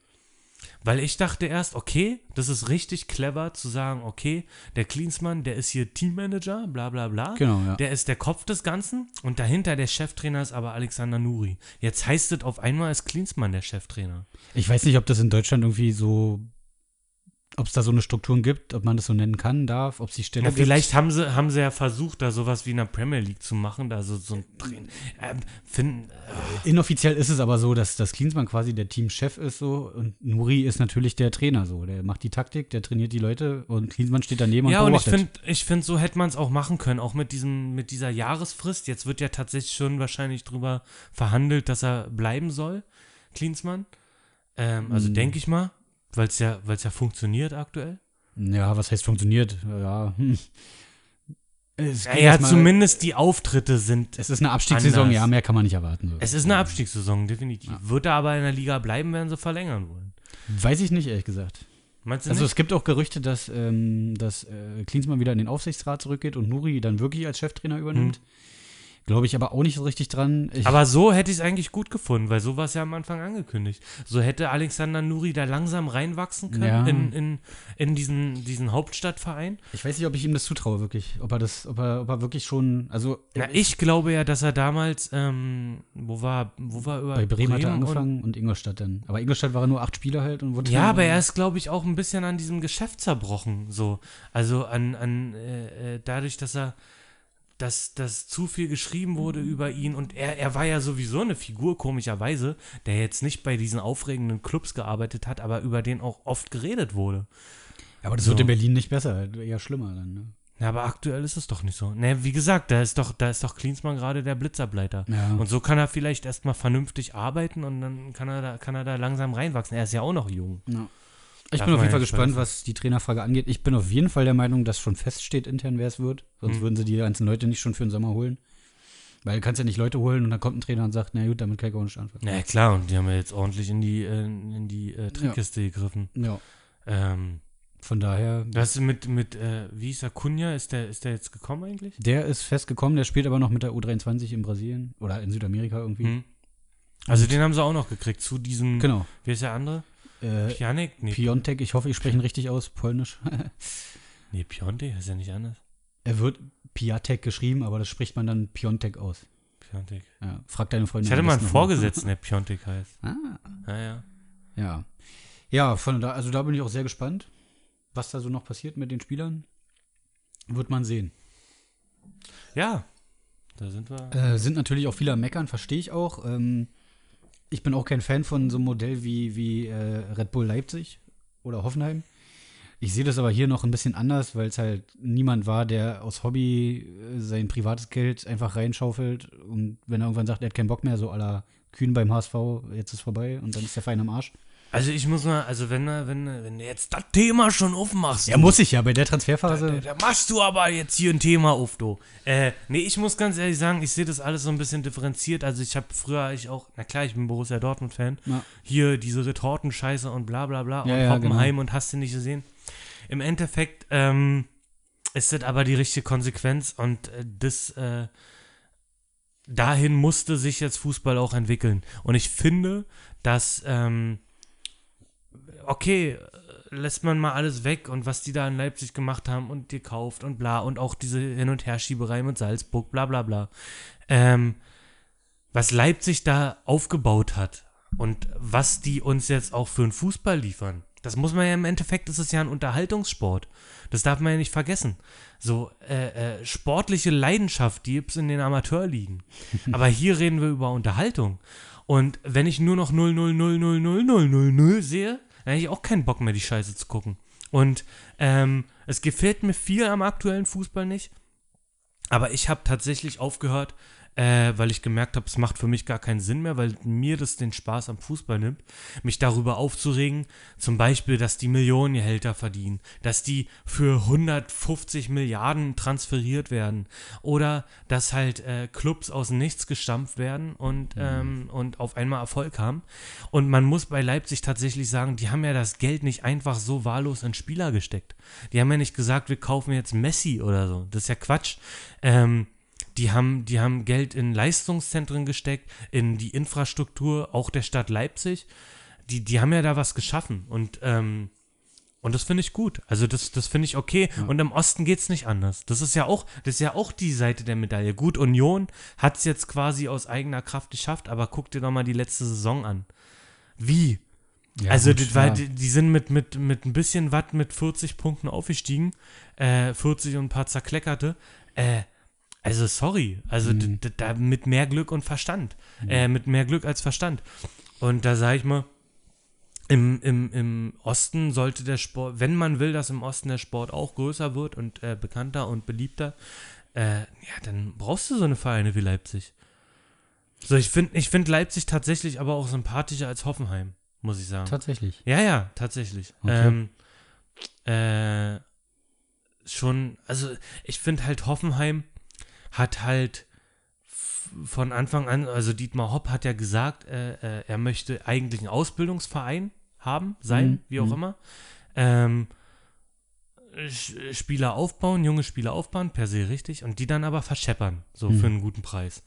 Weil ich dachte erst, okay, das ist richtig clever zu sagen, okay, der Klinsmann, der ist hier Teammanager, bla bla bla. Genau, ja. Der ist der Kopf des Ganzen und dahinter der Cheftrainer ist aber Alexander Nuri. Jetzt heißt es auf einmal ist Klinsmann der Cheftrainer. Ich weiß nicht, ob das in Deutschland irgendwie so, ob es da so eine Strukturen gibt, ob man das so nennen kann, darf, ob es die Stelle Ja, gibt. vielleicht haben sie, haben sie ja versucht, da sowas wie in der Premier League zu machen, da so, so ein Trainer. Ähm, finden, Inoffiziell ist es aber so, dass das Klinsmann quasi der Teamchef ist so und Nuri ist natürlich der Trainer so. Der macht die Taktik, der trainiert die Leute und Klinsmann steht daneben Ja, und und ich beobachtet. finde, ich find, so hätte man es auch machen können, auch mit, diesem, mit dieser Jahresfrist. Jetzt wird ja tatsächlich schon wahrscheinlich drüber verhandelt, dass er bleiben soll, Klinsmann. Ähm, also Hm. denke ich mal, weil es ja, weil's ja funktioniert aktuell. ja, was heißt funktioniert? Ja, hm. Es Ja, ja zumindest die Auftritte sind. Es ist eine Abstiegssaison, anders. ja, mehr kann man nicht erwarten. So. Es ist eine Abstiegssaison, definitiv. Wird er aber in der Liga bleiben, werden sie verlängern wollen. Weiß ich nicht, ehrlich gesagt. Meinst du Also nicht? es gibt auch Gerüchte, dass, ähm, dass äh, Klinsmann wieder in den Aufsichtsrat zurückgeht und Nuri dann wirklich als Cheftrainer übernimmt. Mhm. Glaube ich aber auch nicht so richtig dran. Ich, Aber so hätte ich es eigentlich gut gefunden, weil so war es ja am Anfang angekündigt. So hätte Alexander Nuri da langsam reinwachsen können Ja. in, in, in diesen, diesen Hauptstadtverein. ich weiß nicht, ob ich ihm das zutraue, wirklich. Ob er das, ob er, ob er wirklich schon, also Na, ich glaube ja, dass er damals, ähm, wo war, wo war über bei Bremen, hat er und- angefangen und, Ingolstadt dann. Aber Ingolstadt war nur acht Spieler halt und wurde Ja, aber er ist, glaube ich, auch ein bisschen an diesem Geschäft zerbrochen. So. Also an, an äh, äh, dadurch, dass er dass, dass zu viel geschrieben wurde über ihn und er, er war ja sowieso eine Figur, komischerweise, der jetzt nicht bei diesen aufregenden Clubs gearbeitet hat, aber über den auch oft geredet wurde. Aber das So. wird in Berlin nicht besser, eher schlimmer dann, ne? Ja, aber aktuell ist es doch nicht so. Ne, wie gesagt, da ist doch, da ist doch Klinsmann gerade der Blitzerbleiter. Ja. Und so kann er vielleicht erstmal vernünftig arbeiten und dann kann er da, kann er da langsam reinwachsen. Er ist ja auch noch jung. Ja. Ich bin auf jeden Fall ja gespannt, was die Trainerfrage angeht. Ich bin auf jeden Fall der Meinung, dass schon feststeht intern, wer es wird. Sonst Hm. würden sie die ganzen Leute nicht schon für den Sommer holen. Weil du kannst ja nicht Leute holen und dann kommt ein Trainer und sagt, na gut, damit kann ich auch nicht anfangen. Ja, klar, und die haben ja jetzt ordentlich in die, äh, in die äh, Trickkiste gegriffen. Ja, Ähm, von daher, was ist mit, mit äh, wie ist der Kunja? Ist der, ist der jetzt gekommen eigentlich? der ist festgekommen, der spielt aber noch mit der U23 in Brasilien oder in Südamerika irgendwie. Hm. Also den haben sie auch noch gekriegt zu diesem, Genau. wie ist der andere? Äh, Pianek? Nee, Piontek, ich hoffe, ich spreche ihn richtig aus, polnisch. nee Piontek, ist ja nicht anders. er wird Piatek geschrieben, aber das spricht man dann Piontek aus. Piontek. Ja, frag deine Freundin. Ich hatte mal einen Vorgesetzten, der Piontek heißt. Ah, Ja, ja. ja. Ja, von da, also da bin ich auch sehr gespannt, was da so noch passiert mit den Spielern. Wird man sehen. Ja, da sind wir. Äh, sind natürlich auch viele am Meckern, verstehe ich auch. Ähm, ich bin auch kein Fan von so einem Modell wie, wie äh, Red Bull Leipzig oder Hoffenheim. Ich sehe das aber hier noch ein bisschen anders, weil es halt niemand war, der aus Hobby äh, sein privates Geld einfach reinschaufelt und wenn er irgendwann sagt, er hat keinen Bock mehr, so aller Kühn beim HSV, jetzt ist vorbei und dann ist der Verein am Arsch. Also ich muss mal, also wenn, du- wenn, wenn du jetzt das Thema schon aufmachst. Er du- muss sich ja bei der Da, Transferphase. da machst du aber jetzt hier ein Thema auf, du. Äh, nee, ich muss ganz ehrlich sagen, ich sehe das alles so ein bisschen differenziert. Also ich habe früher ich auch, na klar, ich bin Borussia Dortmund-Fan. Ja. Hier diese Retortenscheiße und bla bla bla Ja, und ja, Hoppenheim und hast du nicht gesehen. Im Endeffekt ähm, ist das aber die richtige Konsequenz und äh, das äh, dahin musste sich jetzt Fußball auch entwickeln. Und ich finde, dass ähm, okay, äh, lässt man mal alles weg und was die da in Leipzig gemacht haben und gekauft und bla und auch diese Hin- und Herschieberei mit Salzburg, bla bla bla. Ähm, was Leipzig da aufgebaut hat und was die uns jetzt auch für einen Fußball liefern, das muss man ja im Endeffekt, ist es ja ein Unterhaltungssport. Das darf man ja nicht vergessen. So, äh, äh, sportliche Leidenschaft, die gibt es in den Amateurligen. Aber hier reden wir über Unterhaltung. Und wenn ich nur noch 0, 0, 0, 0, 0, 0, 0, 0 sehe, dann habe ich auch keinen Bock mehr, die Scheiße zu gucken. Und ähm, es gefällt mir viel am aktuellen Fußball nicht. Aber ich habe tatsächlich aufgehört, äh, weil ich gemerkt habe, es macht für mich gar keinen Sinn mehr, weil mir das den Spaß am Fußball nimmt, mich darüber aufzuregen, zum Beispiel, dass die Millionengehälter verdienen, dass die für 150 Milliarden transferiert werden oder dass halt äh, Clubs aus Nichts gestampft werden und, ähm, und auf einmal Erfolg haben. Und man muss bei Leipzig tatsächlich sagen, die haben ja das Geld nicht einfach so wahllos in Spieler gesteckt. Die haben ja nicht gesagt, wir kaufen jetzt Messi oder so. Das ist ja Quatsch. Ähm, die haben, die haben Geld in Leistungszentren gesteckt, in die Infrastruktur, auch der Stadt Leipzig. Die, die haben ja da was geschaffen. Und, ähm, und das finde ich gut. Also das, das finde ich okay. Und im Osten geht es nicht anders. Das ist ja auch, das ist ja auch die Seite der Medaille. Gut, Union hat es jetzt quasi aus eigener Kraft geschafft, aber guck dir doch mal die letzte Saison an. Wie? Ja, also, gut, die, weil ja. die, die sind mit, mit, mit ein bisschen Watt mit 40 Punkten aufgestiegen. Äh, 40 und ein paar zerkleckerte. Äh, also, sorry. Also, Mhm. da mit mehr Glück und Verstand. Äh, mit mehr Glück als Verstand. Und da sage ich mal, im, im, im Osten sollte der Sport, wenn man will, dass im Osten der Sport auch größer wird und äh, bekannter und beliebter, äh, ja, dann brauchst du so eine Vereine wie Leipzig. So, ich finde ich find Leipzig tatsächlich aber auch sympathischer als Hoffenheim, muss ich sagen. Tatsächlich. Ja, ja, tatsächlich. Okay. Ähm, äh, schon, also ich finde halt Hoffenheim hat halt von Anfang an, also Dietmar Hopp hat ja gesagt, äh, äh, er möchte eigentlich einen Ausbildungsverein haben, sein, Mhm, wie auch mhm. immer. Ähm, Spieler aufbauen, junge Spieler aufbauen, per se richtig, und die dann aber verscheppern, so für einen guten Preis.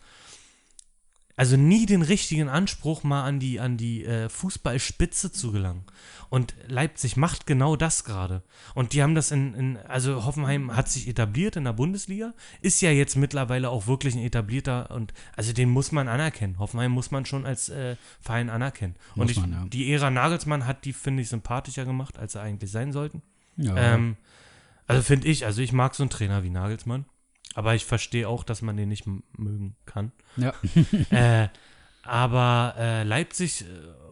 Also nie den richtigen Anspruch, mal an die, an die äh, Fußballspitze zu gelangen. Und Leipzig macht genau das gerade. Und die haben das in, in, also Hoffenheim hat sich etabliert in der Bundesliga, ist ja jetzt mittlerweile auch wirklich ein etablierter und also den muss man anerkennen. Hoffenheim muss man schon als äh, Verein anerkennen. und Muss ich, man, ja. die Ära Nagelsmann hat die, finde ich, sympathischer gemacht, als sie eigentlich sein sollten. Ja. Ähm, also finde ich, also ich mag so einen Trainer wie Nagelsmann, aber ich verstehe auch, dass man den nicht mögen kann. ja. äh, aber äh, Leipzig, äh,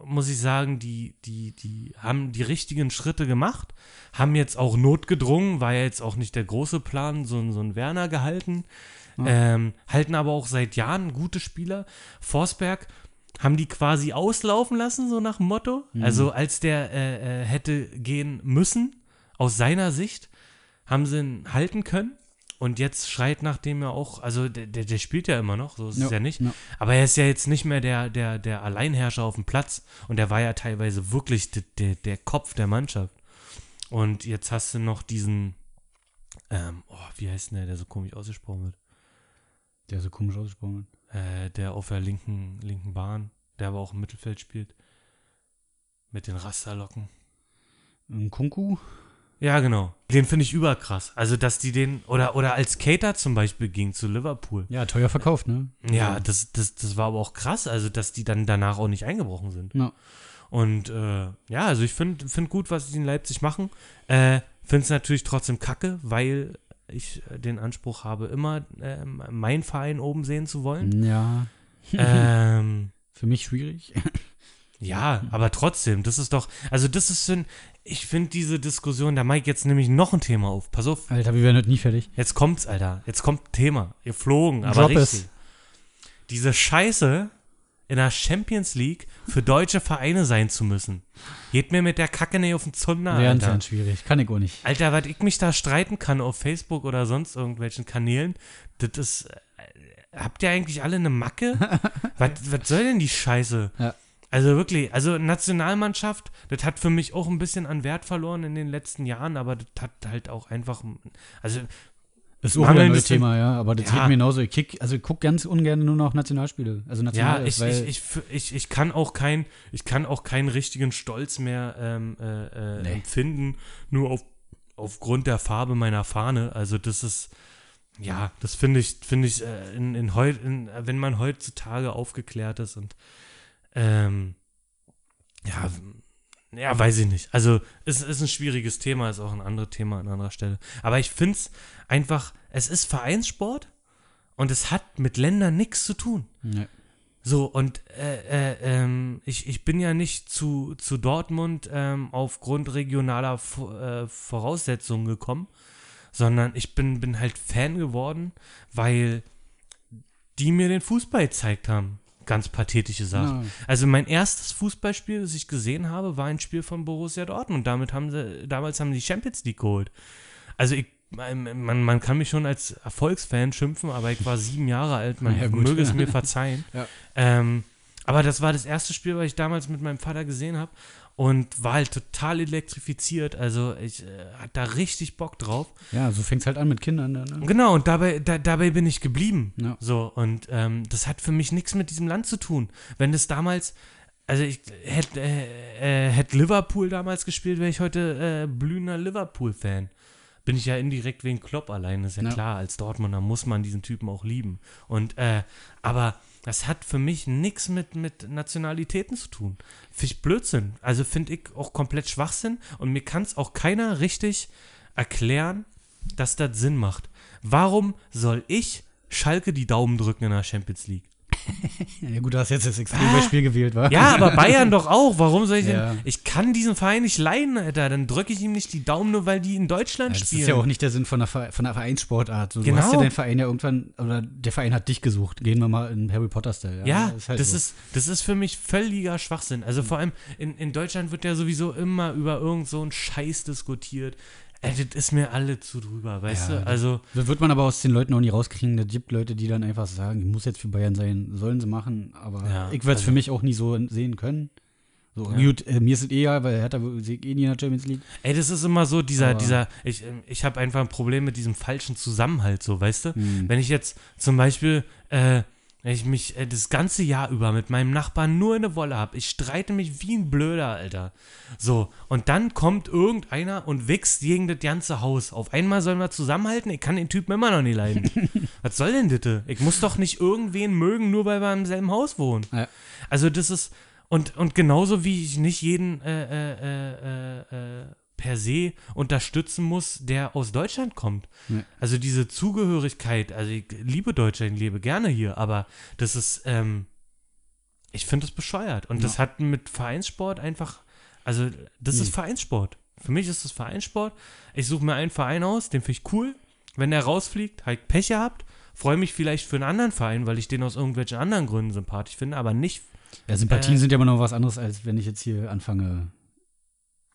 muss ich sagen, die, die, die haben die richtigen Schritte gemacht, haben jetzt auch notgedrungen, war ja jetzt auch nicht der große Plan, so, ein- so ein Werner gehalten, ähm, halten aber auch seit Jahren gute Spieler. Forsberg haben die quasi auslaufen lassen, so nach dem Motto. Also als der äh, äh, hätte gehen müssen, aus seiner Sicht, haben sie ihn halten können. Und jetzt schreit nachdem er auch, also der, der, der spielt ja immer noch, so ist es Ja, ja nicht. ja. Aber er ist ja jetzt nicht mehr der, der, der Alleinherrscher auf dem Platz. Und er war ja teilweise wirklich der, der, der Kopf der Mannschaft. Und jetzt hast du noch diesen, ähm, oh, wie heißt denn der, der so komisch ausgesprochen wird? Der so komisch ausgesprochen Äh, der auf der linken, linken Bahn, der aber auch im Mittelfeld spielt. Mit den Rasterlocken. Ein Kunku? Ja, genau. Den finde ich überkrass. Also, dass die den, oder, oder als Cater zum Beispiel ging zu Liverpool. Ja, teuer verkauft, ne? Ja, das, das, das war aber auch krass, also dass die dann danach auch nicht eingebrochen sind. Ja. Und äh, ja, also ich finde find gut, was die in Leipzig machen. Äh, finde es natürlich trotzdem kacke, weil ich den Anspruch habe, immer äh, meinen Verein oben sehen zu wollen. Ja. ähm, Für mich schwierig. ja, aber trotzdem, das ist doch, also das ist so ein, ich finde diese Diskussion, da ich jetzt nämlich noch ein Thema auf. Pass auf, Alter, wir werden heute nie fertig. Jetzt kommt's, Alter. Jetzt kommt ein Thema. Ihr flogen, aber Drop richtig. es. Diese Scheiße in der Champions League für deutsche Vereine sein zu müssen. Geht mir mit der Kacke nicht auf den Zunder, Ganz, Alter. ganz schwierig. Kann ich auch nicht. Alter, was ich mich da streiten kann auf Facebook oder sonst irgendwelchen Kanälen, das ist. äh, Habt ihr eigentlich alle eine Macke? was, was soll denn die Scheiße? Ja. Also wirklich, also Nationalmannschaft, das hat für mich auch ein bisschen an Wert verloren in den letzten Jahren, aber das hat halt auch einfach, also Ist auch ein neues Thema, ja. Aber das Ja. geht mir genauso. Ich kick, also ich guck ganz ungern nur noch Nationalspiele. Also Ja, national. ich, weil, ich, ich, f- ich, ich kann auch kein, ich kann auch keinen richtigen Stolz mehr ähm, äh, äh, Nee. empfinden, nur auf, aufgrund der Farbe meiner Fahne. Also das ist, ja, das finde ich, finde ich, äh, in, in heut, in, wenn man heutzutage aufgeklärt ist und ähm, ja, ja, weiß ich nicht. Also es ist ein schwieriges Thema, ist auch ein anderes Thema an anderer Stelle. Aber ich finde es einfach, es ist Vereinssport und es hat mit Ländern nichts zu tun. Ja. So, und äh, äh, ähm, ich, ich bin ja nicht zu, zu Dortmund ähm, aufgrund regionaler Vo- äh, Voraussetzungen gekommen, sondern ich bin, bin halt Fan geworden, weil die mir den Fußball gezeigt haben. Ganz pathetische Sache. Ja. Also mein erstes Fußballspiel, das ich gesehen habe, war ein Spiel von Borussia Dortmund. Damit haben sie, damals haben sie die Champions League geholt. Also ich, man, man kann mich schon als Erfolgsfan schimpfen, aber ich war sieben Jahre alt, man Ja, möge es mir verzeihen. Ja. Ähm, aber das war das erste Spiel, was ich damals mit meinem Vater gesehen habe und war halt total elektrifiziert. Also ich äh, hatte da richtig Bock drauf. ja, so fängt's halt an mit Kindern. Ne? Genau, und dabei, da, dabei bin ich geblieben. Ja. So, und ähm, das hat für mich nichts mit diesem Land zu tun. Wenn das damals, also ich hätte äh, äh, hätt Liverpool damals gespielt, wäre ich heute äh, blühender Liverpool-Fan. Bin ich ja indirekt wegen Klopp allein, ist ja, Ja. klar. Als Dortmunder muss man diesen Typen auch lieben. Und, äh, aber das hat für mich nichts mit, mit Nationalitäten zu tun. Finde ich Blödsinn. Also finde ich auch komplett Schwachsinn und mir kann es auch keiner richtig erklären, dass das Sinn macht. Warum soll ich Schalke die Daumen drücken in der Champions League? Ja, gut, du hast jetzt das Extrembeispiel gewählt, wa? Ja, aber Bayern doch auch. Warum soll ich denn? Ja. Ich kann diesen Verein nicht leiden, Alter. Dann drücke ich ihm nicht die Daumen, nur weil die in Deutschland Ja, das spielen. ist ja auch nicht der Sinn von der, Ver- von der Vereinssportart. So, Genau. Du hast ja deinen Verein ja irgendwann, oder der Verein hat dich gesucht. Gehen wir mal in Harry Potter-Style. Ja, ist halt das, so. ist, das ist für mich völliger Schwachsinn. Also vor allem in, in Deutschland wird ja sowieso immer über irgend so einen Scheiß diskutiert. Ey, das ist mir alle zu drüber, weißt Ja, du? Also, Das wird man aber aus den Leuten auch nie rauskriegen. Es gibt Leute, die dann einfach sagen, ich muss jetzt für Bayern sein, sollen sie machen. Aber Ja, ich werde es also- für mich auch nie so sehen können. So, gut, äh, mir ist es egal, weil Hertha sehe ich eh nie in der Champions League. Ey, das ist immer so dieser, Aber- dieser, ich, ähm, ich habe einfach ein Problem mit diesem falschen Zusammenhalt, so, weißt du? Hm. Wenn ich jetzt zum Beispiel, äh, ich mich äh, das ganze Jahr über mit meinem Nachbarn nur in der Wolle habe, ich streite mich wie ein Blöder, Alter. So, und dann kommt irgendeiner und wächst gegen das ganze Haus. Auf einmal sollen wir zusammenhalten? Ich kann den Typen immer noch nicht leiden. Was soll denn das? Ich muss doch nicht irgendwen mögen, nur weil wir im selben Haus wohnen. Ja. Also das ist, und, und genauso wie ich nicht jeden äh, äh, äh, äh, per se unterstützen muss, der aus Deutschland kommt. Nee. Also diese Zugehörigkeit, also ich liebe Deutschland, ich lebe gerne hier, aber das ist, ähm, ich finde das bescheuert. Und das hat mit Vereinssport einfach, also das ist Vereinssport. Für mich ist das Vereinssport. Ich suche mir einen Verein aus, den finde ich cool. Wenn der rausfliegt, halt Pech gehabt. Freue mich vielleicht für einen anderen Verein, weil ich den aus irgendwelchen anderen Gründen sympathisch finde, aber nicht Ja, Sympathien Äh, sind ja immer noch was anderes, als wenn ich jetzt hier anfange,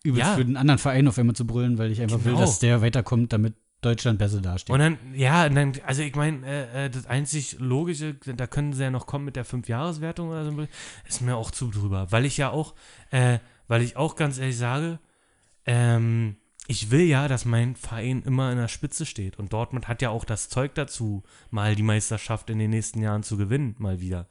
übelst Ja. für den anderen Verein auf einmal zu brüllen, weil ich einfach will, Genau. dass der weiterkommt, damit Deutschland besser dasteht. Und dann, ja, und dann, also ich meine, äh, äh, das einzig Logische, da können sie ja noch kommen mit der Fünfjahreswertung oder so, ist mir auch zu drüber. Weil ich ja auch, äh, weil ich auch ganz ehrlich sage, ähm, ich will ja, dass mein Verein immer in der Spitze steht. Und Dortmund hat ja auch das Zeug dazu, mal die Meisterschaft in den nächsten Jahren zu gewinnen, mal wieder.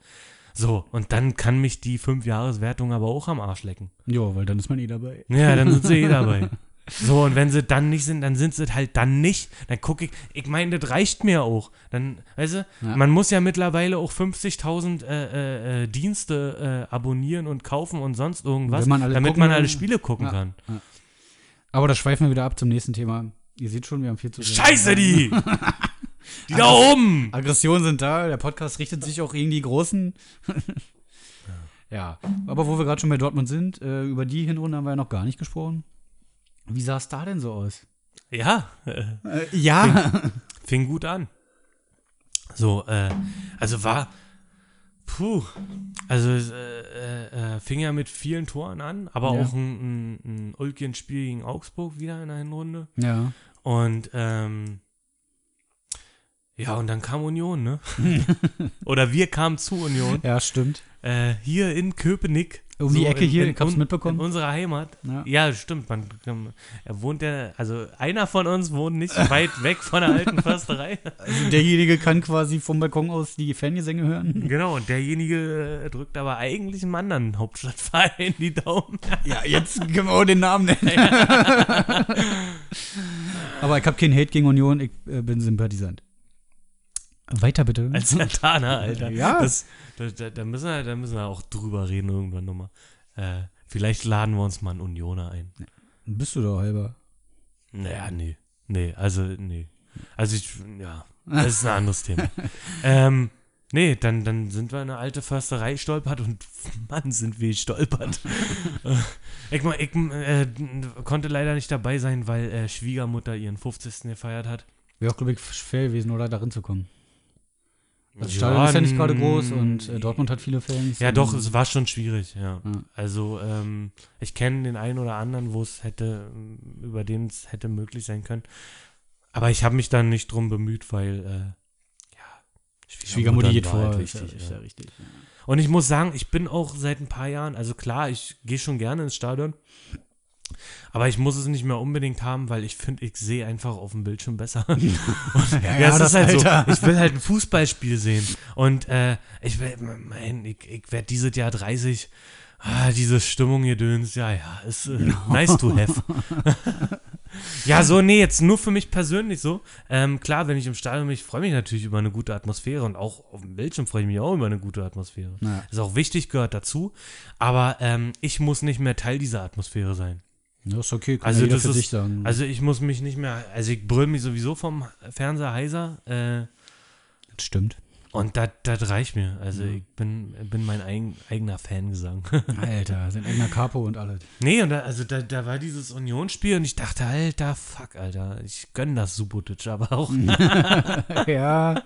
So, und dann kann mich die Fünfjahreswertung aber auch am Arsch lecken. ja, weil dann ist man eh dabei. Ja, dann sind sie eh dabei. So, und wenn sie dann nicht sind, dann sind sie halt dann nicht. Dann gucke ich, ich meine, das reicht mir auch. Dann, weißt du, Ja. man muss ja mittlerweile auch 50.000 äh, äh, äh, Dienste äh, abonnieren und kaufen und sonst irgendwas, man damit man alle Spiele gucken Ja. kann. Aber da schweifen wir wieder ab zum nächsten Thema. Ihr seht schon, wir haben viel zu Scheiße, die! Die da oben! Aggressionen sind da, der Podcast richtet sich auch gegen die Großen. ja, aber wo wir gerade schon bei Dortmund sind, äh, über die Hinrunde haben wir ja noch gar nicht gesprochen. Wie sah es da denn so aus? Ja, äh, Äh, ja. fing gut an. So, äh, also war, puh, also äh, äh, äh, fing ja mit vielen Toren an, aber Ja. auch ein, ein, ein Ulkien-Spiel gegen Augsburg wieder in der Hinrunde. ja. Und ähm, ja, und dann kam Union, ne? Oder wir kamen zu Union. Ja, stimmt. Äh, hier in Köpenick. Um die Ecke hier, ich hab's un- mitbekommen. In unserer Heimat. Ja. Ja, stimmt. Man, er wohnt ja, also einer von uns wohnt nicht weit weg von der alten Försterei. Also derjenige kann quasi vom Balkon aus die Fangesänge hören. genau, und derjenige äh, drückt aber eigentlich einem anderen Hauptstadtverein die Daumen. Ja, jetzt können wir auch den Namen nennen. Aber ich habe keinen Hate gegen Union, ich äh, bin Sympathisant. Weiter bitte. Als Santana, Alter. Ja. Das, da, da, da, müssen wir, da müssen wir auch drüber reden irgendwann nochmal. Äh, vielleicht laden wir uns mal einen Unioner ein. Bist du doch halber. Naja, nee. Nee, also, nee. Also ich, ja, das ist ein anderes Thema. ähm, nee, dann, dann sind wir in eine alte Försterei gestolpert und Mann, sind wir gestolpert. Äh, ich mein, ich äh, konnte leider nicht dabei sein, weil äh, Schwiegermutter ihren 50. gefeiert hat. Wäre auch, glaube ich, schwer gewesen, oder darin zu kommen. Das Stadion ist ja nicht gerade groß und äh, Dortmund hat viele Fans. Ja, doch, es war schon schwierig, ja. Ja. Also, ähm, ich kenne den einen oder anderen, wo es hätte, ähm, über den es hätte möglich sein können. Aber ich habe mich dann nicht drum bemüht, weil, äh, ja, Schwiegermutter geht war vor. Halt ist ja, wichtig, ist ja ja. richtig. Und ich muss sagen, ich bin auch seit ein paar Jahren, also klar, ich gehe schon gerne ins Stadion. Aber ich muss es nicht mehr unbedingt haben, weil ich finde, ich sehe einfach auf dem Bildschirm besser. Und, ja, ja, es das ist halt Alter. so. Ich will halt ein Fußballspiel sehen. Und äh, ich mein, ich, ich werde dieses Jahr 30. Ah, diese Stimmung hier döns, ja, ja, ist äh, nice to have. ja, so, nee, jetzt nur für mich persönlich so. Ähm, klar, wenn ich im Stadion bin, ich freue mich natürlich über eine gute Atmosphäre und auch auf dem Bildschirm freue ich mich auch über eine gute Atmosphäre. Ja. Ist auch wichtig, gehört dazu. Aber ähm, ich muss nicht mehr Teil dieser Atmosphäre sein. Ja, ist okay, kann Also ja das für ist- sich sagen. Also ich muss mich nicht mehr, also ich brülle mich sowieso vom Fernseher heiser äh, das stimmt. und das das reicht mir. Also ich bin, bin mein eigen, eigener Fangesang. Alter, sein eigener Capo und alles. nee, und da, also da, da war dieses Unionsspiel und ich dachte, alter, fuck, Alter, ich gönn das Subotic aber auch. ja,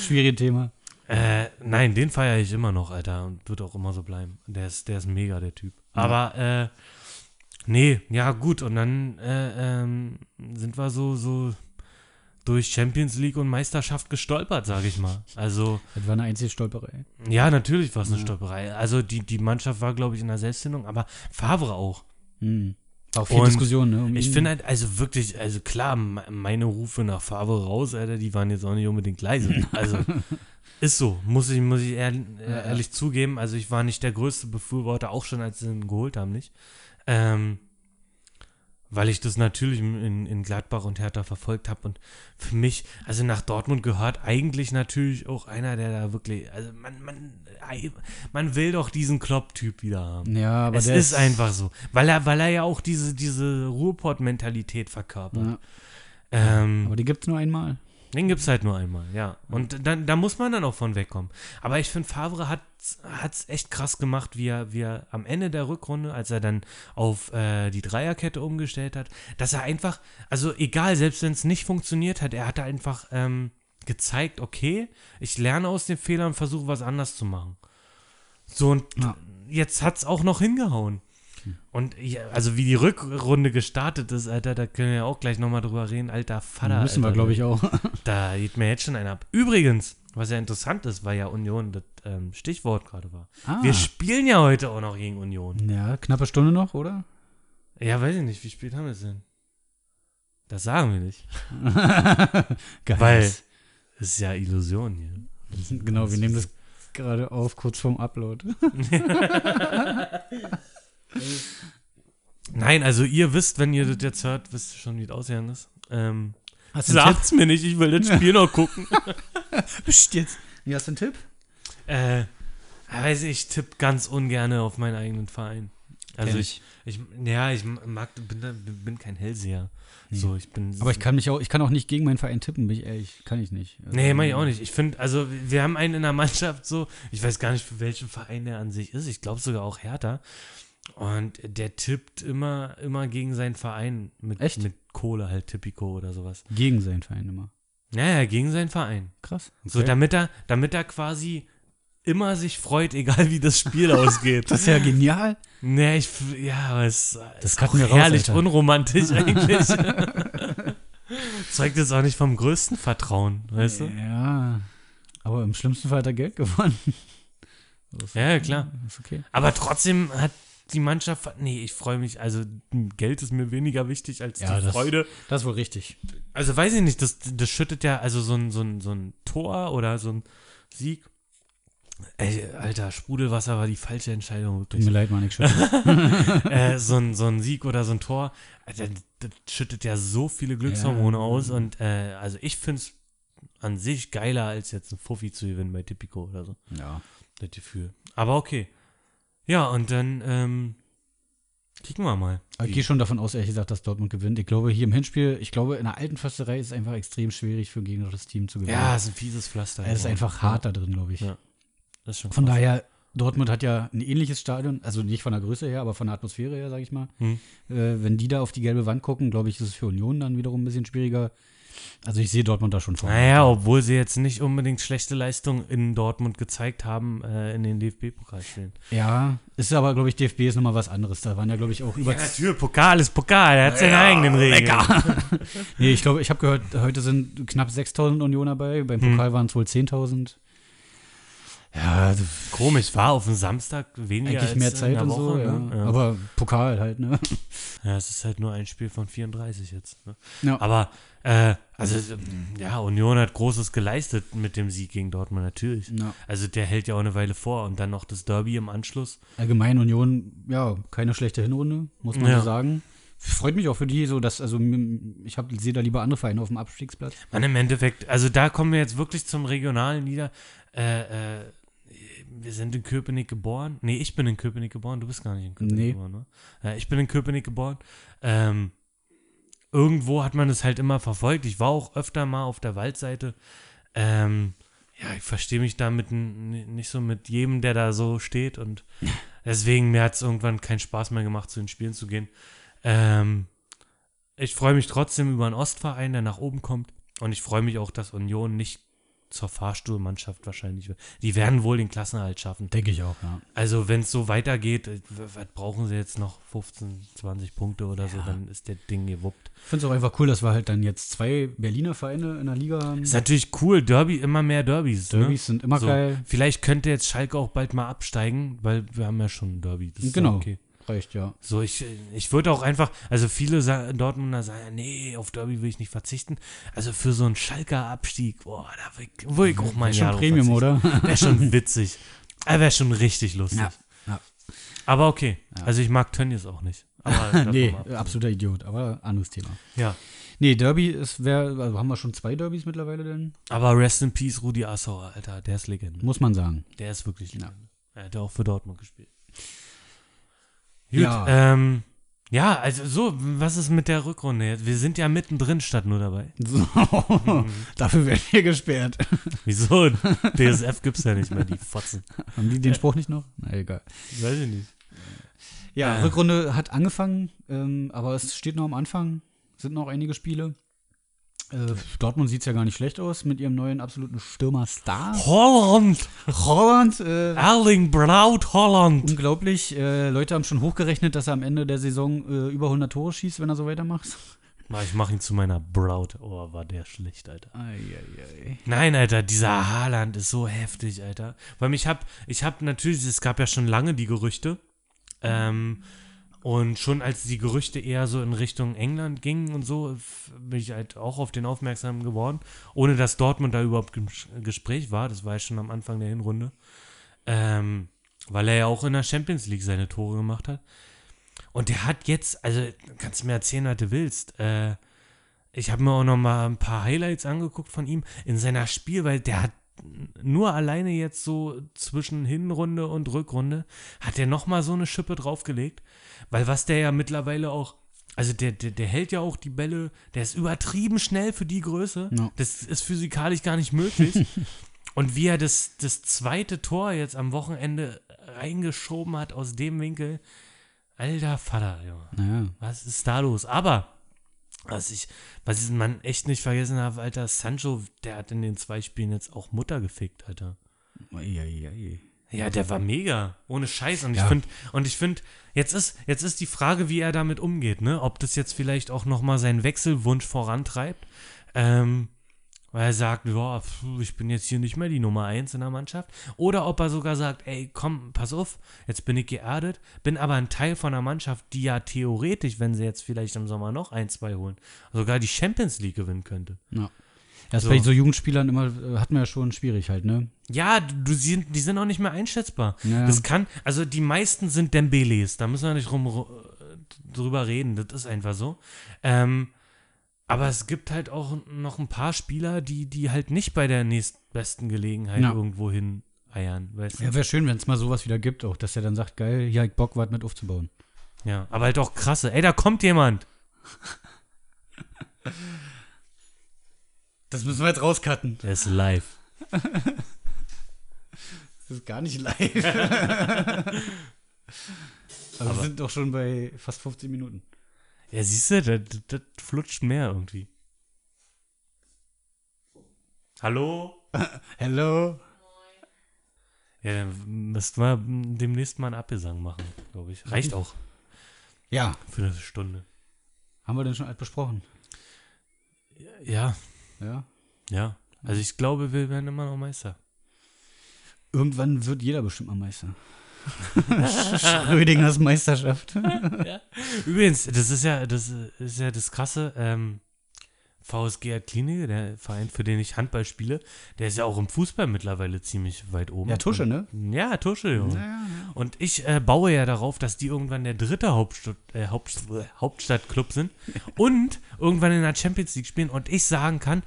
schwieriges Thema. Äh, nein, den feiere ich immer noch, Alter, und wird auch immer so bleiben. Der ist, der ist mega, der Typ. Aber, äh, nee, ja, gut, und dann äh, ähm, sind wir so, so, durch Champions League und Meisterschaft gestolpert, sage ich mal. Also, Das war eine einzige Stolperei. ja, natürlich war es eine Ja. Stolperei. Also, die, die Mannschaft war, glaube ich, in der Selbstfindung, aber Favre auch. Hm. War auch viel Und Diskussion, ne? um Ich finde halt, also wirklich, also klar, me- meine Rufe nach Favre raus, Alter, die waren jetzt auch nicht unbedingt leise. Also, ist so, muss ich, muss ich ehr, äh, ehrlich zugeben. Also, ich war nicht der größte Befürworter, auch schon als sie ihn geholt haben, nicht. Ähm, weil ich das natürlich in, in Gladbach und Hertha verfolgt habe und für mich, also nach Dortmund gehört eigentlich natürlich auch einer, der da wirklich, also man, man, man will doch diesen Klopp-Typ wieder haben. Ja, aber es der ist einfach so. Weil er, weil er ja auch diese, diese Ruhrpott-Mentalität verkörpert. Ja, Ähm, aber die gibt's nur einmal. Den gibt es halt nur einmal, ja. Und dann, da muss man dann auch von wegkommen. Aber ich finde, Favre hat es echt krass gemacht, wie er, wie er am Ende der Rückrunde, als er dann auf äh, die Dreierkette umgestellt hat, dass er einfach, also egal, selbst wenn es nicht funktioniert hat, er hat einfach ähm, gezeigt, okay, ich lerne aus den Fehlern und versuche was anders zu machen. So, und Ja. jetzt hat es auch noch hingehauen. Und ja, also wie die Rückrunde gestartet ist, Alter, da können wir ja auch gleich nochmal drüber reden. Alter Vater. Müssen wir, Alter, glaube ich, auch. Da geht mir jetzt schon einer ab. Übrigens, was ja interessant ist, weil ja Union das ähm, Stichwort gerade war. Ah. Wir spielen ja heute auch noch gegen Union. ja, knappe Stunde noch, oder? Ja, weiß ich nicht, wie spät haben wir es denn? Das sagen wir nicht. Geil. Weil es ist ja Illusion hier. Genau, wir nehmen das gerade auf, kurz vorm Upload. Nein, also ihr wisst, wenn ihr das jetzt hört, wisst ihr schon, wie es aussehen ist. Ähm, Hast du einen Tipp? sagt's mir nicht, ich will das Spiel noch gucken. Psst, jetzt. Wie hast du einen Tipp? äh, weiß ich, tippe ganz ungern auf meinen eigenen Verein. Also Kenn ich, ich, ja, ich mag, bin, bin kein Hellseher. So, ich bin. Aber ich kann mich auch, ich kann auch nicht gegen meinen Verein tippen, bin ich ehrlich, kann ich nicht. Also, Nee, mach ich auch nicht. Ich finde, also wir haben einen in der Mannschaft so, ich weiß gar nicht, für welchen Verein der an sich ist. Ich glaube sogar auch Hertha. Und der tippt immer, immer gegen seinen Verein mit, Echt? mit Kohle, halt Tipico oder sowas. Gegen seinen Verein immer. Naja, gegen seinen Verein. Krass. So, Okay. damit er, damit er quasi immer sich freut, egal wie das Spiel ausgeht. das ist ja genial. Nee, ich, ja, aber es Das ist auch raus, herrlich Alter. unromantisch eigentlich. Zeugt jetzt auch nicht vom größten Vertrauen, weißt du? Ja. Aber im schlimmsten Fall hat er Geld gewonnen. Ja, klar. Ist okay. Aber trotzdem hat die Mannschaft, nee, ich freue mich, also Geld ist mir weniger wichtig als Ja, die das- Freude. Das ist wohl richtig. Also weiß ich nicht, das, das schüttet ja, also so ein, so, ein, so ein Tor oder so ein Sieg. Ey, Alter, Sprudelwasser war die falsche Entscheidung, Tut mir leid, Mann, ich äh, so, ein, so ein Sieg oder so ein Tor, Alter, das schüttet ja so viele Glückshormone Ja. aus und äh, also ich finde es an sich geiler, als jetzt ein Fuffi zu gewinnen bei Tipico oder so. ja. Das Gefühl. Aber okay. Ja, und dann ähm, kicken wir mal. Ich gehe schon davon aus, ehrlich gesagt, dass Dortmund gewinnt. Ich glaube, hier im Hinspiel, ich glaube, in der alten Försterei ist es einfach extrem schwierig für ein gegnerisches Team zu gewinnen. Ja, ist ein fieses Pflaster. es ist einfach hart da drin, glaube ich. Ja. Das ist schon Von krass. daher, Dortmund hat ja ein ähnliches Stadion, also nicht von der Größe her, aber von der Atmosphäre her, sage ich mal. Hm. Äh, wenn die da auf die gelbe Wand gucken, glaube ich, ist es für Union dann wiederum ein bisschen schwieriger. Also ich sehe Dortmund da schon vor. Naja, obwohl sie jetzt nicht unbedingt schlechte Leistung in Dortmund gezeigt haben äh, in den DFB-Pokalspielen. Ja, ist aber, glaube ich, DFB ist nochmal was anderes. Da waren ja, glaube ich, auch über. natürlich, Pokal ist Pokal, er hat seine eigenen Regeln. nee, ich glaube, ich habe gehört, heute sind knapp 6000 Unioner bei. Beim Hm. Pokal waren es wohl 10.000. Ja, also Komisch, war auf dem Samstag weniger eigentlich als mehr in Zeit und Woche, so, ja. ne? ja. Aber Pokal halt, ne? Ja, es ist halt nur ein Spiel von 34 jetzt. Ne? Ja. Aber, äh, also, ja, Union hat Großes geleistet mit dem Sieg gegen Dortmund, natürlich. Ja. Also, der hält ja auch eine Weile vor und dann noch das Derby im Anschluss. Allgemein Union, ja, keine schlechte Hinrunde, muss man Ja. so sagen. Freut mich auch für die, so dass, also ich sehe da lieber andere Vereine auf dem Abstiegsplatz. Man, im Endeffekt, also da kommen wir jetzt wirklich zum Regionalen nieder. Äh, äh, wir sind in Köpenick geboren. Nee, ich bin in Köpenick geboren. Du bist gar nicht in Köpenick Nee. geboren, ne? Ja, ich bin in Köpenick geboren. Ähm, irgendwo hat man es halt immer verfolgt. Ich war auch öfter mal auf der Waldseite. Ähm, ja, ich verstehe mich da mit, n- nicht so mit jedem, der da so steht. Und deswegen, mir hat es irgendwann keinen Spaß mehr gemacht, zu den Spielen zu gehen. Ähm, ich freue mich trotzdem über einen Ostverein, der nach oben kommt. Und ich freue mich auch, dass Union nicht zur Fahrstuhlmannschaft wahrscheinlich. Die werden wohl den Klassenerhalt schaffen. Denke ich auch, ja. Also, wenn es so weitergeht, äh, was brauchen sie jetzt noch? 15, 20 Punkte oder so, Ja. dann ist der Ding gewuppt. Ich finde es auch einfach cool, dass wir halt dann jetzt zwei Berliner Vereine in der Liga haben. Ist natürlich cool, Derby, immer mehr Derbys. Derbys sind immer so, geil. Vielleicht könnte jetzt Schalke auch bald mal absteigen, weil wir haben ja schon ein Derby. Das Genau. okay. Reicht, ja. So, ich, ich würde auch einfach, also viele Dortmunder sagen, nee, auf Derby will ich nicht verzichten. Also für so einen Schalker Abstieg, boah, da will ich, will ich auch mal ein Ist Jahr schon Premium, verzichten. oder? Wäre schon witzig. Er wäre schon richtig lustig. Ja, ja. Aber okay. Ja. Also ich mag Tönnies auch nicht. Aber nee, absoluter Idiot, aber anderes Thema. Ja. Nee, Derby ist, wer, also haben wir schon zwei Derbys mittlerweile denn? Aber Rest in Peace, Rudi Assauer, Alter, der ist Legende. Muss man sagen. Der ist wirklich Ja. Legende. Er hat ja auch für Dortmund gespielt. Gut, Ja. ähm, ja, also so, was ist mit der Rückrunde jetzt? Wir sind ja mittendrin statt nur dabei. So, dafür werden wir gesperrt. Wieso? DSF gibt's ja nicht mehr, die Fotzen. Haben die den Spruch nicht noch? Na, egal. Weiß ich nicht. Ja, Äh. Rückrunde hat angefangen, ähm, aber es steht noch am Anfang. Sind noch einige Spiele. Äh, Dortmund sieht ja gar nicht schlecht aus mit ihrem neuen absoluten Stürmer-Star. Holland! Holland, äh, Erling Braut Holland! unglaublich. Äh, Leute haben schon hochgerechnet, dass er am Ende der Saison äh, über 100 Tore schießt, wenn er so weitermacht. Ich mach ihn zu meiner Braut. Oh, war der schlecht, Alter. Eieiei. Nein, Alter, dieser Haaland ist so heftig, Alter. Weil ich hab, ich hab natürlich, es gab ja schon lange die Gerüchte. Ähm, und schon als die Gerüchte eher so in Richtung England gingen und so, bin ich halt auch auf den aufmerksam geworden. Ohne dass Dortmund da überhaupt im Ges- Gespräch war. Das war ja schon am Anfang der Hinrunde. Ähm, weil er ja auch in der Champions League seine Tore gemacht hat. Und der hat jetzt, also kannst du mir erzählen, was du willst. Äh, ich habe mir auch noch mal ein paar Highlights angeguckt von ihm in seiner Spielweise. Der hat nur alleine jetzt so zwischen Hinrunde und Rückrunde hat er noch mal so eine Schippe draufgelegt, weil was der ja mittlerweile auch also der, der, der hält ja auch die Bälle, der ist übertrieben schnell für die Größe. Ja. Das ist physikalisch gar nicht möglich. Und wie er das, das zweite Tor jetzt am Wochenende reingeschoben hat aus dem Winkel, alter Vater, Junge. Naja. Was ist da los? Aber, was ich, was ich man echt nicht vergessen habe, Alter, Sancho, der hat in den zwei Spielen jetzt auch Mutter gefickt, Alter. Eieiei. Ja, der war mega. Ohne Scheiß. Und Ja. ich finde, und ich finde, jetzt ist, jetzt ist die Frage, wie er damit umgeht, ne? Ob das jetzt vielleicht auch nochmal seinen Wechselwunsch vorantreibt. Ähm, weil er sagt, ja, ich bin jetzt hier nicht mehr die Nummer eins in der Mannschaft. Oder ob er sogar sagt, ey, komm, pass auf, jetzt bin ich geerdet, bin aber ein Teil von einer Mannschaft, die ja theoretisch, wenn sie jetzt vielleicht im Sommer noch ein, zwei holen, sogar die Champions League gewinnen könnte. Ja. Das ist So. bei so Jugendspielern immer, äh, hat man ja schon schwierig halt, ne? Ja, du, sind- die sind auch nicht mehr einschätzbar. Ja. Das kann, also die meisten sind Dembeles, da müssen wir nicht rum, äh, drüber reden, das ist einfach so. Ähm, aber es gibt halt auch noch ein paar Spieler, die, die halt nicht bei der nächstbesten Gelegenheit Ja. irgendwo hin eiern, weißt du? Ja, wäre schön, wenn es mal sowas wieder gibt, auch, dass er dann sagt, geil, hier hab ich Bock, was mit aufzubauen. Ja, aber halt auch krasse. Ey, da kommt jemand. Das müssen wir jetzt rauscutten. Der ist live. Das ist gar nicht live. Aber, wir sind doch schon bei fast 15 Minuten. Ja, siehst du, das, das flutscht mehr irgendwie. Hallo? Hello. Ja, dann müssten wir demnächst mal einen Abgesang machen, glaube ich. Reicht auch Ja, für eine Stunde. haben wir denn schon alt besprochen? Ja, Ja. ja. Also ich glaube, wir werden immer noch Meister. Irgendwann wird jeder bestimmt mal Meister. Schrödingers Meisterschaft. Übrigens, das ist ja, das ist ja das Krasse. Ähm, VSG hat Klinik, der Verein, für den ich Handball spiele, der ist ja auch im Fußball mittlerweile ziemlich weit oben. Ja, Tusche, ne? Ja, Tusche, Junge. Ja, ja. Und ich äh, baue ja darauf, dass die irgendwann der dritte Hauptstadt, äh, Haupt, äh, Hauptstadtclub sind und irgendwann in der Champions League spielen und ich sagen kann,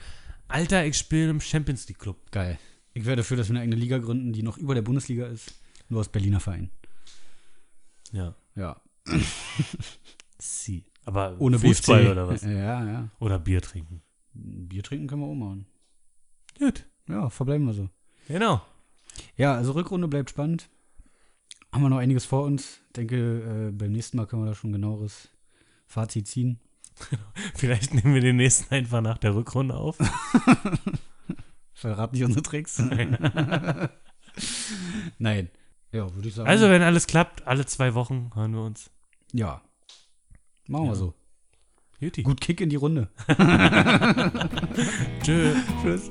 Alter, ich spiele im Champions League Club. Geil. Ich wäre dafür, dass wir eine eigene Liga gründen, die noch über der Bundesliga ist. Nur aus Berliner Verein. Ja. Ja. Sie. Aber Ohne Fußball BFC. oder was? Ja, ja. Oder Bier trinken. Bier trinken können wir auch machen. Gut. Ja, verbleiben wir so. Genau. Ja, also Rückrunde bleibt spannend. Haben wir noch einiges vor uns. Denke, äh, beim nächsten Mal können wir da schon genaueres Fazit ziehen. Vielleicht nehmen wir den nächsten einfach nach der Rückrunde auf. Verrat nicht unsere Tricks. Nein. Ja, würde ich sagen. Also, wenn alles klappt, alle zwei Wochen hören wir uns. ja. Machen wir Ja. so. Juti. Gut Kick in die Runde. Tschö. Tschüss.